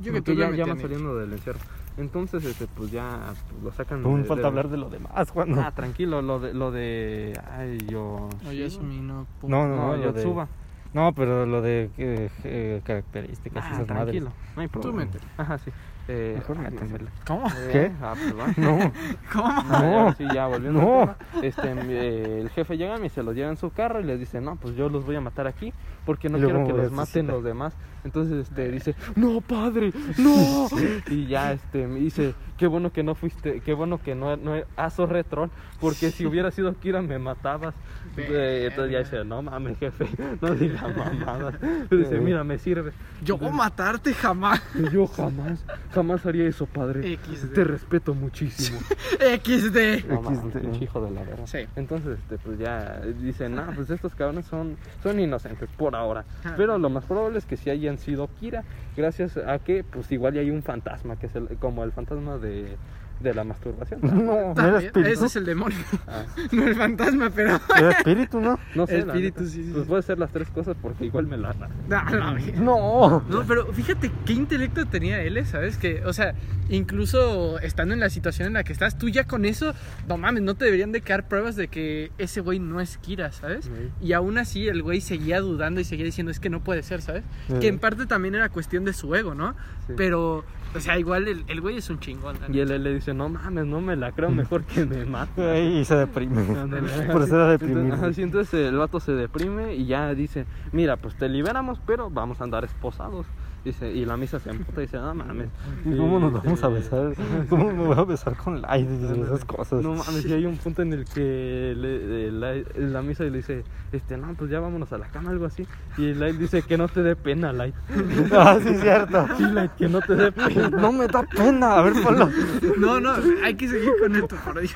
Yo Porque que tú ya, ya van saliendo del encierro. Entonces, este, pues ya pues, lo sacan. Aún de- falta de- hablar de lo demás, Juan. Ah, tranquilo, lo de, lo de, ay, yo. Oye, no. No, no, No, de- Yotsuba. No, pero lo de eh, eh, características Ah, esas madres. tranquilo, no hay problema. métele. Ajá, sí. Eh, Mejor ay, métemela. ¿Cómo? eh, ¿Qué? Ah, perdón. No, ¿Cómo? Ah, No. ya, sí, ya volviendo No. al tema, este, eh, el jefe llega y se los lleva en su carro y les dice, no, pues yo los voy a matar aquí porque no luego quiero que les resucita. maten los demás. Entonces este dice, "No, padre, no." Y ya este me dice, "Qué bueno que no fuiste, qué bueno que no no aso retro, porque si hubiera sido Kira me matabas." Eh, Entonces ya dice, "No mames, jefe, no diga mamadas." Dice, "Mira, me sirve." Yo matarte jamás. Yo jamás, jamás haría eso, padre. XD. Te respeto muchísimo. XD. No mames, XD. pinche hijo de la verga. Sí. Entonces, este, pues ya dicen, no, pues estos cabrones son, son inocentes por ahora. Ah. Pero lo más probable es que sí hayan sido Kira, gracias a que, pues igual ya hay un fantasma, que es el- como el fantasma de, de la masturbación. No, no era También, espíritu. Ese es el demonio. Ah, No el fantasma, pero. Era espíritu, ¿no? no sé. la Espíritu, sí, sí, Pues puede ser las tres cosas porque igual me la No, no, No. No, pero fíjate qué intelecto tenía él, ¿sabes? Que, o sea, incluso estando en la situación en la que estás, tú ya con eso, no mames, no te deberían de quedar pruebas de que ese güey no es Kira, ¿sabes? Sí. Y aún así el güey seguía dudando y seguía diciendo, es que no puede ser, ¿sabes? Sí. Que en parte también era cuestión de su ego, ¿no? Sí. Pero, o sea, igual el, el güey es un chingón. Y él, él le dice, no mames, no me la creo, mejor que me mate. Y se deprime. Por eso era Entonces, deprimido. sí, entonces el vato se deprime y ya dice, mira, pues te liberamos, pero vamos a andar esposados. Dice, y la misa se emputa y dice, no mames. ¿Y ¿Cómo nos vamos a Este, besar? ¿Cómo me voy a besar con Light y esas cosas? No mames, y hay un punto en el que le- la, la misa le dice, este, no, pues ya vámonos a la cama, algo así. Y Light dice que no te dé pena, Light. Ah, sí, cierto. Sí, Light, que no te dé pena. No me da pena. A ver, ponlo. No, no, hay que seguir con esto, por Dios.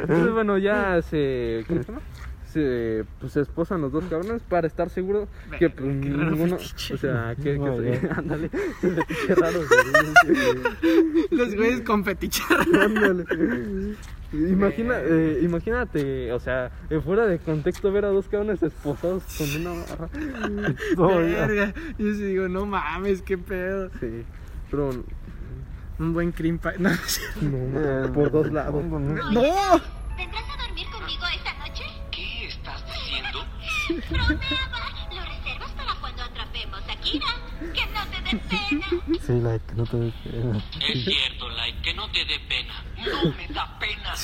Entonces, bueno, ya se. ¿Cómo se llama? Se, pues, se esposan los dos cabrones para estar seguro que pues, ninguno. fetiche. O sea, que. Ándale, qué fetiche raro. Los güeyes con fetichar. Ándale. Imagina, eh, imagínate, o sea, eh, fuera de contexto ver a dos cabrones esposados con una barra. Verga. Yo sí digo, no mames, qué pedo. Sí, pero Un buen cream pie. No, por dos lados. ¡No! ¿Vendrás a dormir conmigo esta Lo reservas para cuando atrapemos a Kira. Que no te dé pena. Sí, like, no te des pena. Es cierto, Light, que no te dé pena. No me da pena.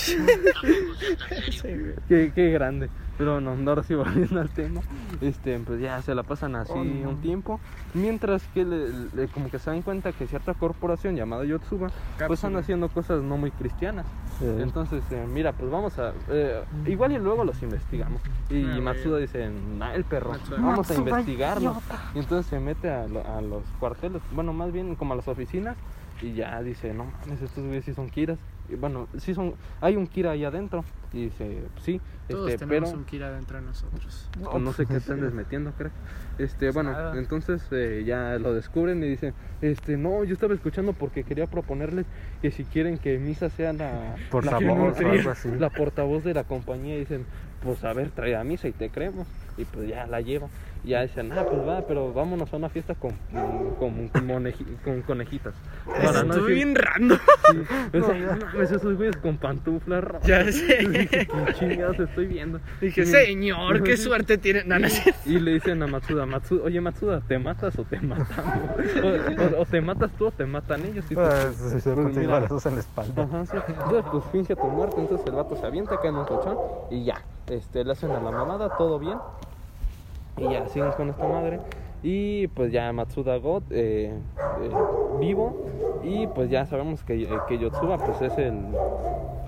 Qué, qué grande. Pero no, ahora sí volviendo al tema. Este, pues ya se la pasan así Oh, no. un tiempo. Mientras que le- le- como que se dan cuenta que cierta corporación llamada Yotsuba, pues anda haciendo cosas no muy cristianas. Sí. Entonces, eh, mira, pues vamos a. eh, igual y luego los investigamos. Y Ah, Matsuda dice, nah, el perro, Matsuda. vamos a investigarlo. Y entonces se mete a, a los cuarteles, bueno, más bien como a las oficinas. Y ya dice, no mames, estos güeyes sí son Kiras. Y bueno, sí son. Hay un Kira ahí adentro. Y dice, sí, Todos este, tenemos pero. un Kira dentro de nosotros. O no sé qué están desmetiendo, creo. Este, bueno, nada. entonces eh, ya lo descubren y dicen, este, no, yo estaba escuchando porque quería proponerles que si quieren que Misa sea la, Por la, favor, portavoz- o algo así. la portavoz de la compañía, y dicen, pues a ver, trae a Misa y te creemos. Y pues ya la lleva. Y ya dicen, ah, pues va, pero vámonos a una fiesta con, con, con, moneji- con conejitas. Para no decir- bien random. Sí, o sea, no mames, esos güeyes con pantuflas rojas. Ya sé. Dije, ¿Qué chingados estoy viendo? Dije, Y- señor, qué suerte tiene. No, no es cierto. y le dicen a Matsuda, Matsuda, oye Matsuda, ¿te matas o te matamos? O, o- o te matas tú o te matan ellos. Y Pues, pues, se- se pues, mira. balazos en la espalda. Ajá, sí. Entonces, pues finge tu muerte. Entonces el vato se avienta, cae en un colchón y ya. Este, le hacen a la mamada, todo bien. Y ya, siguen con esta madre. Y pues ya Matsuda God eh, eh, vivo. Y pues ya sabemos que, eh, que Yotsuba pues es el.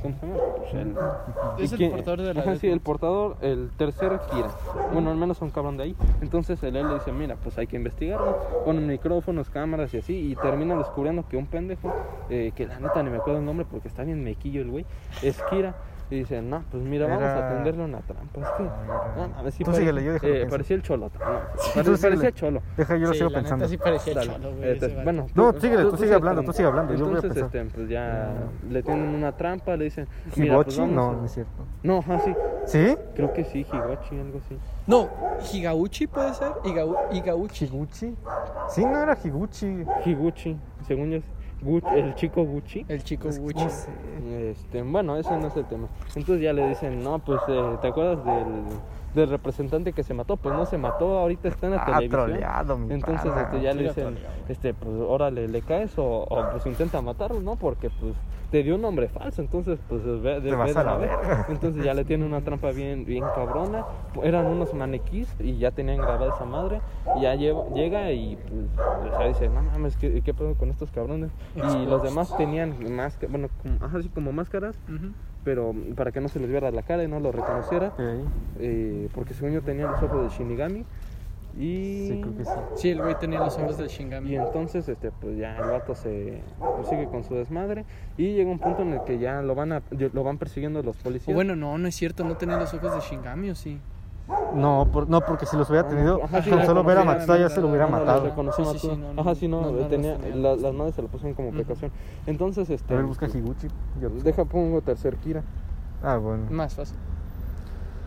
¿Cómo se llama? Pues el, Es el portador de la Ajá, sí, el portador, el tercer Kira. Bueno, al menos un cabrón de ahí. Entonces él, él le dice, mira, pues hay que investigarlo. Ponen micrófonos, cámaras y así. Y terminan descubriendo que un pendejo, eh, que la neta ni me acuerdo el nombre porque está bien mequillo el güey, es Kira. Y dice, no, pues mira, vamos a tenderle una trampa. Es que, no, Tú síguele, yo déjalo eh, parecía el cholo. No, tú pare- síguele. parecía cholo. Deja, yo lo Sí, sigo la neta pensando. sí parecía Dale. cholo, güey. Este, bueno, No, síguele, tú sigue sigue hablando, tú sigue hablando, yo voy a Entonces, este, pues ya le tienen una trampa, le dicen, pues No, a- no es cierto. No, ajá, sí. ¿Sí? Creo que sí, Higochi, algo así. No, Higauchi puede ser. Higau Higauchi. ¿Higuchi? Sí, no era Higuchi. Higuchi, según yo, Gucci- el chico Gucci. El chico Es Gucci. no sé. Este, bueno, ese no es el tema. Entonces ya le dicen, no, pues, eh, ¿te acuerdas del, del representante que se mató? Pues no se mató, ahorita está en la Ah, televisión. troleado, mi Entonces este, ya Sí, le dicen, troleado. este, pues órale, le caes o, o, pues intenta matarlo, ¿no? Porque pues te dio un nombre falso, entonces pues ve, de, vas a la una vez". verga. Entonces ya le tiene una trampa bien, bien cabrona. Eran unos maniquís y ya tenían grabada esa madre. Y ya lleva- llega y pues, sea, dice, no mames, ¿qué, qué pedo con estos cabrones? Y los demás tenían máscaras, bueno, como, ajá, así como máscaras, Ujú. pero para que no se les viera la cara y no lo reconociera. Ok. eh, porque según yo tenía los ojos de Shinigami. Y, Sí, creo que sí. Sí, el güey tenía los ojos del Shingami. y entonces este pues ya el vato se pues, sigue con su desmadre y llega un punto en el que ya lo van a lo van persiguiendo los O policías. bueno, no, no es cierto, no tenía los ojos de Shingami, ¿o sí? No, por- no, porque si los hubiera tenido, Ajá, sí, con lo solo ver a Matsuda ya se lo hubiera Ah, no, matado. reconoció Sí, sí, sí, no, no, Ajá, sí, no, no, no los tenía, tenía. la- las madres se lo pusieron como precaución. Entonces, este, A ver, busca Higuchi. Yo- deja pongo tercer Kira. Ah, bueno. Más fácil.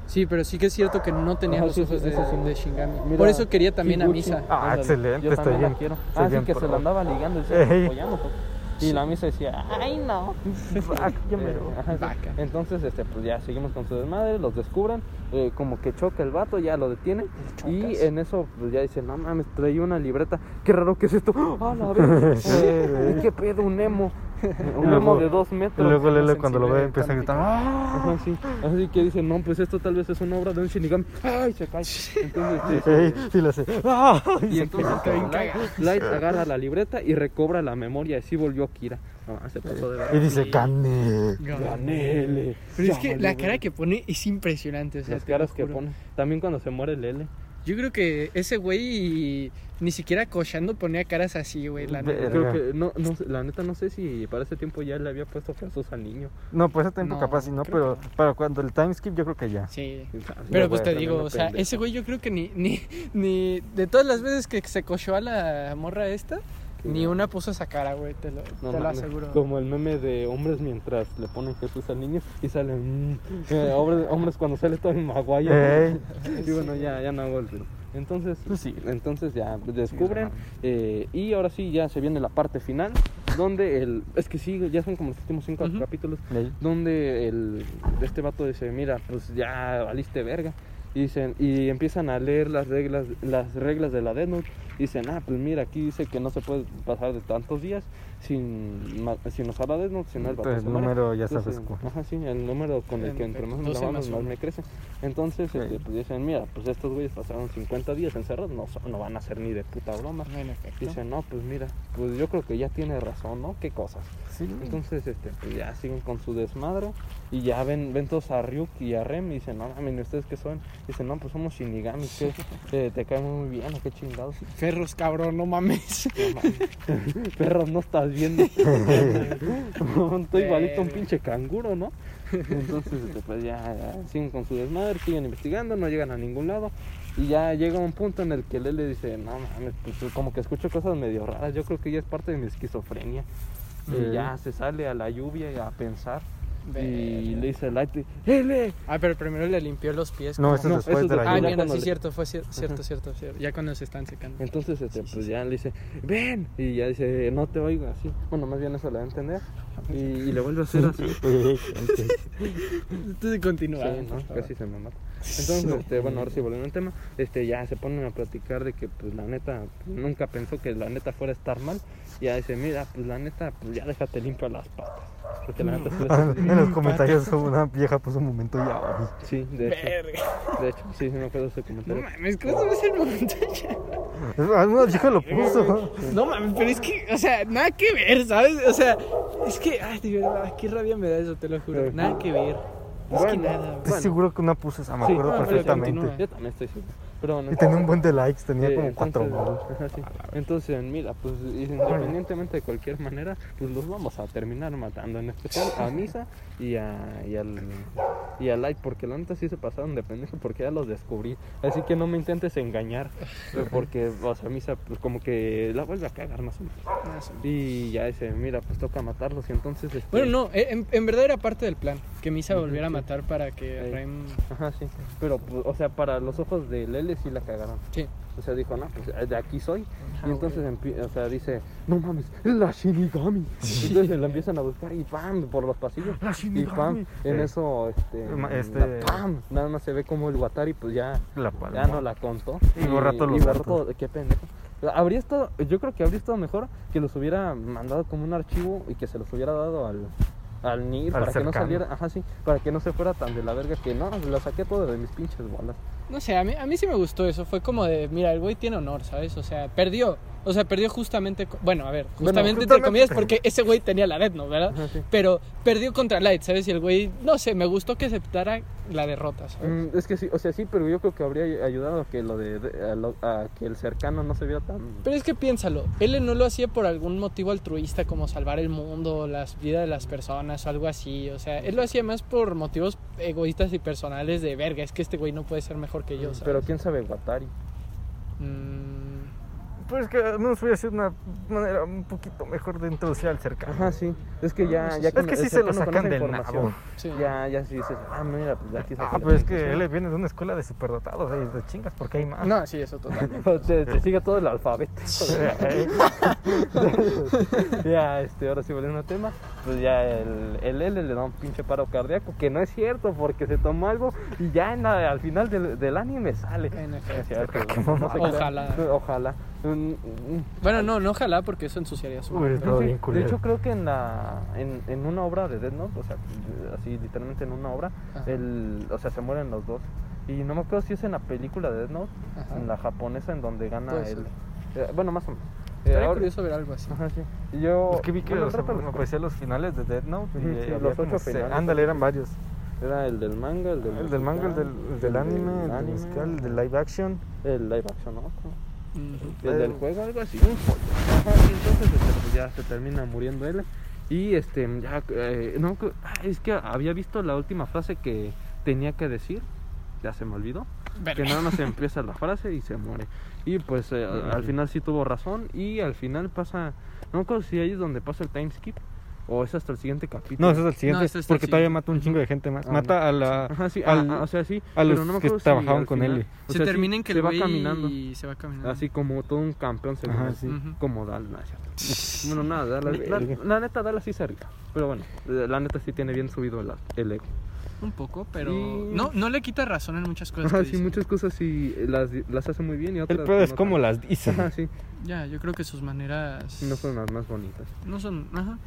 Sí, pero sí que es cierto que no tenía Ajá, los sí, ojos sí, de, sí, de Shingami. Mira, Por eso quería también a. Misa. Ah, Ándale, excelente, yo está también la bien. quiero. Ah, sí, bien que se la andaba ligando y apoyando. pues. Y la misa decía, ay no. Me Ajá. Vaca. Entonces, este, pues ya seguimos con su desmadre, los descubren, eh, como que choca el vato, ya lo detienen. Y en eso, pues ya dicen, no mames, traía una libreta, qué raro que es esto. ¡Ah, la! Eh, ¿Qué pedo? Un emo. Un Y luego- emo de dos Y metros. luego Lele cuando lo ve empieza a gritar. ¡Ah! Ajá, sí. Así que dicen, no, pues esto tal vez es una obra de un Shinigami. ¡Ay, se cae! Entonces, sí, Ey, sí lo sé. ¡Ah! y entonces Está bien Light, agarra la libreta y recobra la memoria. Así volvió Kira. No, se pasó de Y dice, gané. Ganele. Pero es que la cara que pone es impresionante. O sea, Las caras que pone. También cuando se muere Lele. Yo creo que ese güey ni siquiera cochando ponía caras así, güey. La neta. Creo que, no, no, sé, la neta no sé si para ese tiempo ya le había puesto brazos al niño. No, por ese tiempo No, capaz sí, no, pero que para cuando el time skip yo creo que ya. Sí. Pero Pero pues te digo, o sea, pendejo. ese güey yo creo que ni, ni, ni de todas las veces que se cochó a la morra esta, ni una puso esa cara, güey, te lo, No te lo aseguro. Como el meme de hombres mientras le ponen Jesús al niño y salen mm, eh, hombres, hombres cuando sale todo el maguayo. Ey. Y bueno, ya, ya no hago el. Entonces, Pues sí. entonces ya descubren eh, y ahora sí ya se viene la parte final donde el es que sí ya son como los últimos cinco capítulos donde el este vato dice mira pues ya valiste verga y dicen y empiezan a leer las reglas las reglas de la Death Note dicen ah pues mira aquí dice que no se puede pasar de tantos días sin sin Note si no el vato Entonces, el muere". número ya Entonces, sabes cuál. ajá sí el número con el que entre más efecto, nos 12 lavamos más me crece entonces Sí. este, pues dicen mira pues estos güeyes pasaron 50 días encerrados no, no van a ser ni de puta broma En efecto. Dicen, no, pues mira, pues yo creo que ya tiene razón, ¿no? ¿Qué cosas? Sí. Entonces, este, pues ya siguen con su desmadre y ya ven, ven todos a Ryuk y a Rem y dicen, no, mames, ¿y ustedes qué son? Dicen, no, pues somos Shinigami, que eh, te caen muy bien, ¿o qué chingados? Ferros, cabrón, no mames. No mames. Perros, no estás viendo. Estoy igualito a un pinche canguro, ¿no? Entonces, este, pues ya, ya siguen con su desmadre, siguen investigando, no llegan a ningún lado. Y ya llega un punto en el que Lele dice, no mames, pues como que escucho cosas medio raras, yo creo que ya es parte de mi esquizofrenia. Y Sí. ya se sale a la lluvia y a pensar. Y le dice a Light, ¡Lele! Ah, pero primero le limpió los pies. No, eso es No, después eso es de la Ah, sí, le- cierto, fue cier- cierto, cierto, cierto. Ya cuando se están secando. Entonces, este, pues sí. ya le dice, ven. Y ya dice, no te oigo así. Bueno, más bien eso le da a entender. Y, y le vuelve a hacer así. Entonces continúa. Sí. Casi se me mata. Entonces, este, bueno, ahora sí volviendo al tema, este, ya se ponen a platicar de que, pues, la neta, nunca pensó que la neta fuera a estar mal. Y ya dice, mira, pues, la neta, pues, ya déjate limpio las patas. Ah, En los comentarios una vieja puso un momento ya. Sí, de hecho, Verga. de hecho, sí, sí me acuerdo de ese No comentario. mames, ¿cómo sabes el momento ya? Una vieja lo puso. No mames, pero es que, o sea, nada que ver, ¿sabes? O sea, es que, ay, de verdad, qué rabia me da eso, te lo juro. Nada que ver. Es que nada. Estoy Bueno. seguro que una puso esa, me Sí, acuerdo no, perfectamente. Yo también estoy seguro. Pero Y tenía un buen de likes, tenía Sí, como cuatro entonces, ajá, sí. Entonces, mira, pues independientemente de cualquier manera, pues los vamos a terminar matando, en especial a Misa y a, y al y a Light, porque la neta sí se pasaron de pendejo porque ya los descubrí. Así que no me intentes engañar, porque, o sea, Misa, pues como que la vuelve a cagar más o menos. Más o menos. Y ya dice, mira, pues toca matarlos y entonces... Este, Bueno, no, eh, en, en verdad era parte del plan, que Misa volviera a matar para que. Rem... Ajá, sí. Pero, pues, o sea, para los ojos de Lele sí la cagaron. Sí. O sea, dijo, no, pues de aquí soy. Ajá, y entonces, o sea, dice, no mames, es la Shinigami. Entonces la empiezan a buscar y pam, por los pasillos. La Y Shinigami. pam, en eso, este, este- la- pam, nada más se ve como el Watari, pues ya, La ya no la contó. Y y los borró datos. todo- qué pendejo. Habría estado, yo creo que habría estado mejor que los hubiera mandado como un archivo y que se los hubiera dado al, al NIR Al para que no saliera, ajá, sí, para que no se fuera tan de la verga que no, lo saqué todo de mis pinches bolas. No sé, a mí, a mí sí me gustó eso. Fue como de, mira, el güey tiene honor, ¿sabes? O sea, perdió. O sea, perdió justamente. Bueno, a ver, justamente entre justamente. comillas, porque ese güey tenía la Death Note, ¿verdad? Ajá, sí. Pero perdió contra Light, ¿sabes? Y el güey, no sé, me gustó que aceptara la derrota, ¿sabes? Mm, es que sí, o sea, sí, pero yo creo que habría ayudado a que lo de, de- a, lo- a que el cercano no se viera tan Pero es que piénsalo, él no lo hacía por algún motivo altruista como salvar el mundo, las vidas de las personas o algo así. O sea, él lo hacía más por motivos egoístas y personales de verga. Es que este güey no puede ser mejor que yo, ¿sabes? Pero quién sabe Watari. Mm, Pues que al menos hubiera sido una manera un poquito mejor de introducir al cercano. Ajá, sí. Es que ya, ya Es que sí se lo sacan del nabo. sí. Ya, ya sí dices, ah, mira, pues ya aquí Ah, pero es que él viene de una escuela de superdotados, de, de chingas, porque hay más. No, sí, eso totalmente. te, te sigue todo el alfabeto. ya, este, ahora sí volviendo al tema, pues ya el, el L le da un pinche paro cardíaco, que no es cierto porque se tomó algo y ya en la- al final del, del anime sale. En efecto. Es cierto, Qué no sé qué- Ojalá. Ojalá. Bueno, no, no ojalá porque eso ensuciaría su Uy. Todo sí, bien de hecho creo que en la en, en una obra de Death Note, o sea, así literalmente en una obra, Ajá. el, o sea, se mueren los dos. Y no me acuerdo si es en la película de Death Note, Ajá. en la japonesa en donde gana Puede él. ser. Eh, bueno, más o menos. Eh, Estaría ahora- curioso ver algo así. Ajá, sí. Y yo Es que vi que bueno, o sea, trata- me aparecían los finales de Death Note. Ujú, y sí, los ocho se- finales. Ándale, eran varios. era el del manga, el del El del manga, el del, el del anime, el del anime, musical, el del live action. el live action, ¿no? Ujú. El del juego, algo así. Ajá, y entonces este, pues, ya se termina muriendo él. Y este, ya, eh, no, ah, es que había visto la última frase que tenía que decir, ya se me olvidó. Verga. Que nada más empieza la frase y se muere. Y pues eh, al final sí tuvo razón. Y al final pasa, no me acuerdo si ahí es donde pasa el time skip o es hasta el siguiente capítulo. No, es el siguiente. No, es porque todavía mata un chingo de gente más. Ah, Mata a la. Ajá, sí, al- ah, ah, o sea, sí. a los pero no me que si trabajaban con final- él. o se sea, sí, termina en que se el va caminando. se va caminando. Así como todo un campeón según Ajá, sí. Ujú. Como Dallas, no. Bueno, nada, Dallas- la, neta Dallas sí se rica. Pero bueno, eh, la neta sí tiene bien subido el, el ego. Un poco, pero Y- no, no le quita razón en muchas cosas. Ajá, que sí, muchas cosas sí las, las hace muy bien y otras El peor es como las dice. Ajá, sí, Ya, yo creo que sus maneras no son las más bonitas. no son, ajá.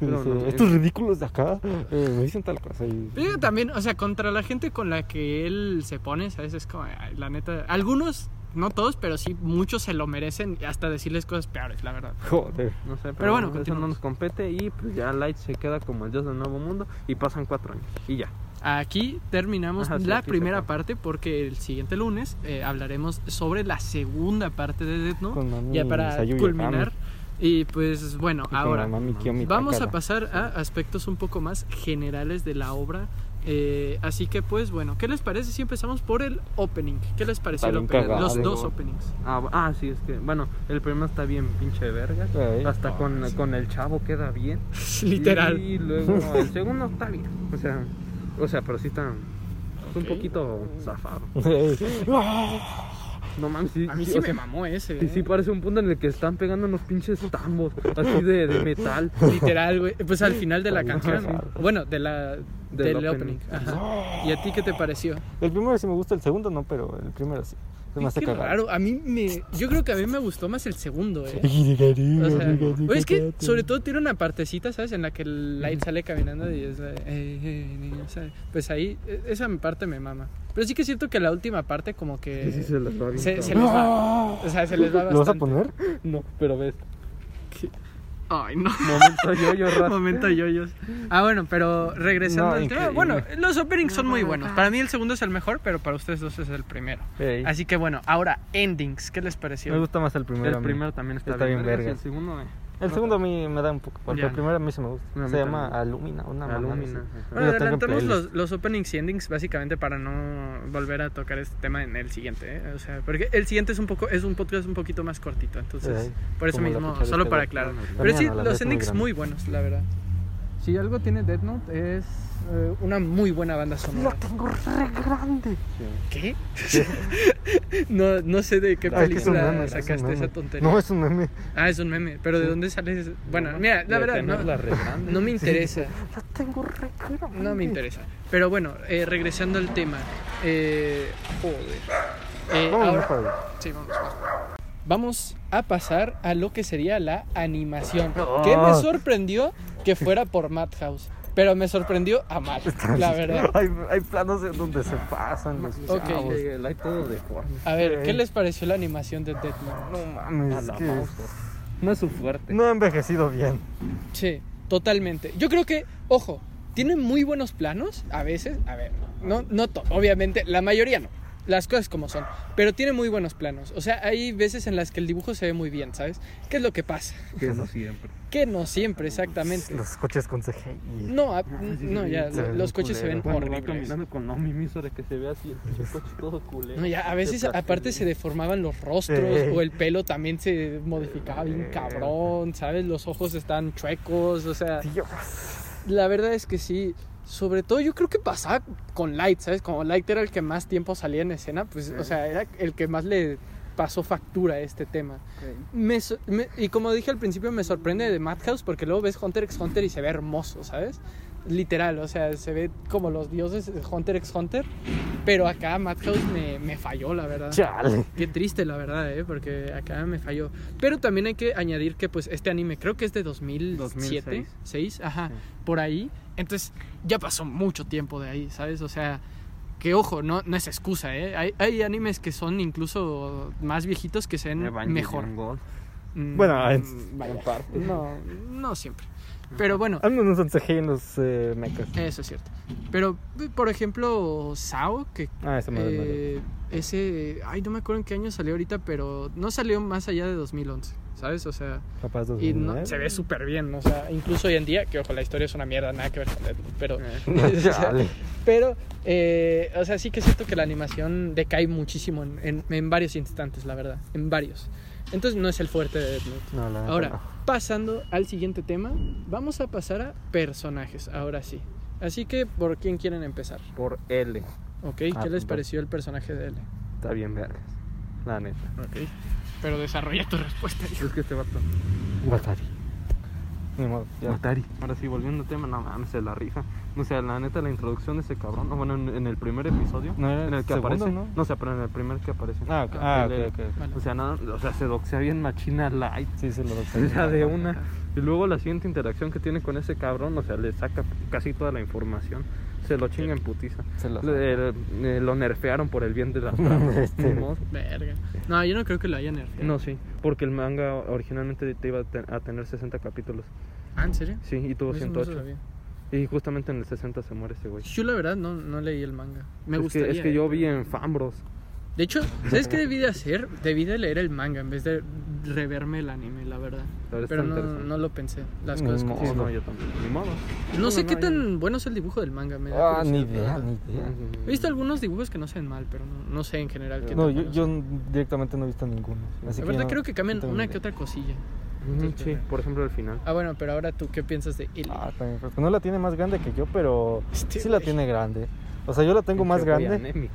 Pero Dice, no, Estos es- ridículos de acá eh, me dicen tal cosa. Y... Pero yo también, o sea, contra la gente con la que él se pone, ¿sabes? Es como, la neta, algunos, no todos, pero sí muchos se lo merecen hasta decirles cosas peores, la verdad. Joder. No sé, pero, Pero bueno, eso no nos compete y pues ya Light se queda como el dios del nuevo mundo y pasan cuatro años y ya. Aquí terminamos Ajá, sí, la aquí primera parte porque el siguiente lunes eh, hablaremos sobre la segunda parte de Death Note. Ya para culminar. Y pues bueno, Y ahora mami vamos a pasar a aspectos un poco más generales de la obra. Eh, así que pues bueno, ¿qué les parece si empezamos por el opening? ¿Qué les pareció el opening? cagado. Los dos openings. Ah, ah, sí, es que, bueno, el primero está bien pinche verga. Ey. Hasta con, con el chavo queda bien. Literal. Y luego el segundo está bien. O sea, o sea, pero sí está un Ok. poquito zafado. No mames, sí, A mí sí, sí me sea, mamó ese. Sí, sí, eh. parece un punto en el que están pegando unos pinches tambos, así de, de metal. Literal, güey. Pues al final de la canción. sí. Bueno, de la, del, Del opening. opening. Ajá. ¿Y a ti qué te pareció? El primero sí me gusta, el segundo no, pero el primero sí. Se me Es hace cagado. raro. A mí me. Yo creo que a mí me gustó más el segundo, eh. O sea, oye, es que sobre todo tiene una partecita, ¿sabes? En la que el Light sale caminando y es "Ey, ey, niño", o sea, pues ahí, e- esa parte me mama. Pero sí que es cierto que la última parte como que Sí, sí, se las va bien se, se les va. O sea, se les va bastante. ¿Lo vas a poner? No, pero ves. Ay, no. Momento yo, yo, ra- Momento yoyos. Ah, bueno, pero regresando No, al tema. Bueno, los openings son muy buenos. Para mí el segundo es el mejor, pero para ustedes dos es el primero. Así que bueno, ahora endings. ¿Qué les Me pareció? gusta más el primero. El primero también está, Está bien, bien vergas. el segundo eh. El segundo a mí me da un poco. Porque Ya. el primero a mí sí me gusta. A mí Se llama también. Alumina. Una mamada Alumina. así. ajá. Bueno, Yo tengo adelantamos playlist. los, los openings y endings básicamente para no volver a tocar este tema en el siguiente, ¿eh? o sea, porque el siguiente es un poco es un podcast un poquito más cortito, entonces por eso como la mismo, solo este para aclarar. Pero sí, la los muy endings grande. muy buenos, la verdad. Si algo tiene Death Note es eh, una muy buena banda sonora. tengo re grande. ¿Qué? no, no sé de qué Ah, es que es un película meme, es un sacaste meme. esa tontería. No, es un meme. Ah, es un meme, pero ¿de dónde sale? ese? Bueno, mira, la verdad, no, grande. no me interesa. La tengo re grande. No me interesa. Pero bueno, eh, regresando al tema. Eh, joder. Eh, Vámonos ahora-. Sí, vamos, vamos. vamos a pasar a lo que sería la animación. Que me sorprendió que fuera por Madhouse. Pero me sorprendió a mal, la verdad. Hay, hay planos en donde se pasan los Ok. chavos. Hay todo deforme. A ver, ¿qué les pareció la animación de Death Note? No mames, A es la que mouse. No es su fuerte. no ha envejecido bien. Sí, totalmente. Yo creo que, ojo, tiene muy buenos planos, a veces, a ver, no, no todo, obviamente, la mayoría no, las cosas como son, pero tiene muy buenos planos. O sea, hay veces en las que el dibujo se ve muy bien, ¿sabes? ¿Qué es lo que pasa? Que no siempre. Que no siempre, exactamente. Los coches con CGI. No, a- no, ya, se ven los coches se ven culero. Cuando va horribles. caminando con Nomi Miso de que se ve así el coche todo culero. No, ya, a veces aparte se deformaban los rostros o el pelo también se modificaba bien cabrón, ¿sabes? Los ojos están chuecos, o sea... Dios. La verdad es que sí. Sobre todo yo creo que pasaba con Light, ¿sabes? Como Light era el que más tiempo salía en escena, pues, o sea, era el que más le pasó factura a este tema. Me so- me- y como dije al principio, me sorprende de Madhouse porque luego ves Hunter x Hunter y se ve hermoso, ¿sabes? Literal, o sea, se ve como los dioses de Hunter x Hunter, pero acá Madhouse me, me falló, la verdad. Chale. Qué triste, la verdad, ¿eh? Porque acá me falló. Pero también hay que añadir que, pues, este anime creo que es de 2007, 2006. 6, ajá, Sí. por ahí. Entonces, ya pasó mucho tiempo de ahí, ¿sabes? O sea, que ojo, no, no es excusa, ¿eh? Hay, hay animes que son incluso más viejitos que se ven Evangelion mejor. Mm, Bueno, en parte. No, no siempre. Pero bueno, Al menos son CGI en los eh, mechas. eso es cierto. Pero, por ejemplo, Sao, que Ah, ese me eh, ese, ay, no me acuerdo en qué año salió ahorita, pero no salió más allá de 2011, ¿sabes? O sea, Capaz y 2009. no, se ve súper bien, o sea, incluso hoy en día, que ojo, la historia es una mierda, nada que ver con Deadpool, pero, Eh. Chale. pero, eh, o sea, sí que siento que la animación decae muchísimo en, en- en varios instantes, la verdad, en varios. Entonces no es el fuerte de Death Note. No, la Ahora, no. Pasando al siguiente tema, vamos a pasar a personajes, ahora sí. Así que, ¿por quién quieren empezar? Por L. ¿Ok? Ah, ¿Qué les va. pareció el personaje de él? Está bien vergas. La neta. Ok. Pero desarrolla tu respuesta. hijo. Es que este vato. Watari. Ni modo, ya. Matari. Ahora sí, volviendo al tema, no mames, se la rifa. O sea, la neta, la introducción de ese cabrón. no, Bueno, en, en el primer episodio. No, era en el que segundo, aparece. ¿no? ¿no? o sea, pero en el primer que aparece. Ah, ok, ah. Vale. O sea, nada, o sea, se doxea bien machina light. Sí, se lo O sea, de una. Y luego la siguiente interacción que tiene con ese cabrón, o sea, le saca casi toda la información. Se lo chinga en putiza. Se lo Le- eh, lo nerfearon por el bien de la trama. Este. Verga. No, yo no creo que lo hayan nerfeado. No, sí, porque el manga originalmente te iba a, te- a tener 60 capítulos. Ah, ¿en serio? Sí, y tuvo no 108. sabía. y justamente en el 60 se muere ese güey. Yo la verdad no, no leí el manga. Me es gustaría. Que, es que yo eh. vi en Fambros. De hecho, ¿sabes qué debí de hacer? Debí de leer el manga en vez de reverme el anime, la verdad. Pero no, no lo pensé. Las cosas. Sí, son. no, yo también. Ni modo. No sé No, qué no, tan bueno es el dibujo del manga. Me da Ah, ni idea, ni idea. He visto algunos dibujos que no se ven mal, pero no, no sé en general qué No, tan yo, yo directamente no he visto ninguno. Así La verdad no- creo que cambian no una que otra cosilla. Sí, por ejemplo, el final. Ah, bueno, pero ahora tú, ¿qué piensas de él? Ah, también, pues, no la tiene más grande que yo, pero Este sí la tiene grande. O sea, yo la tengo más grande.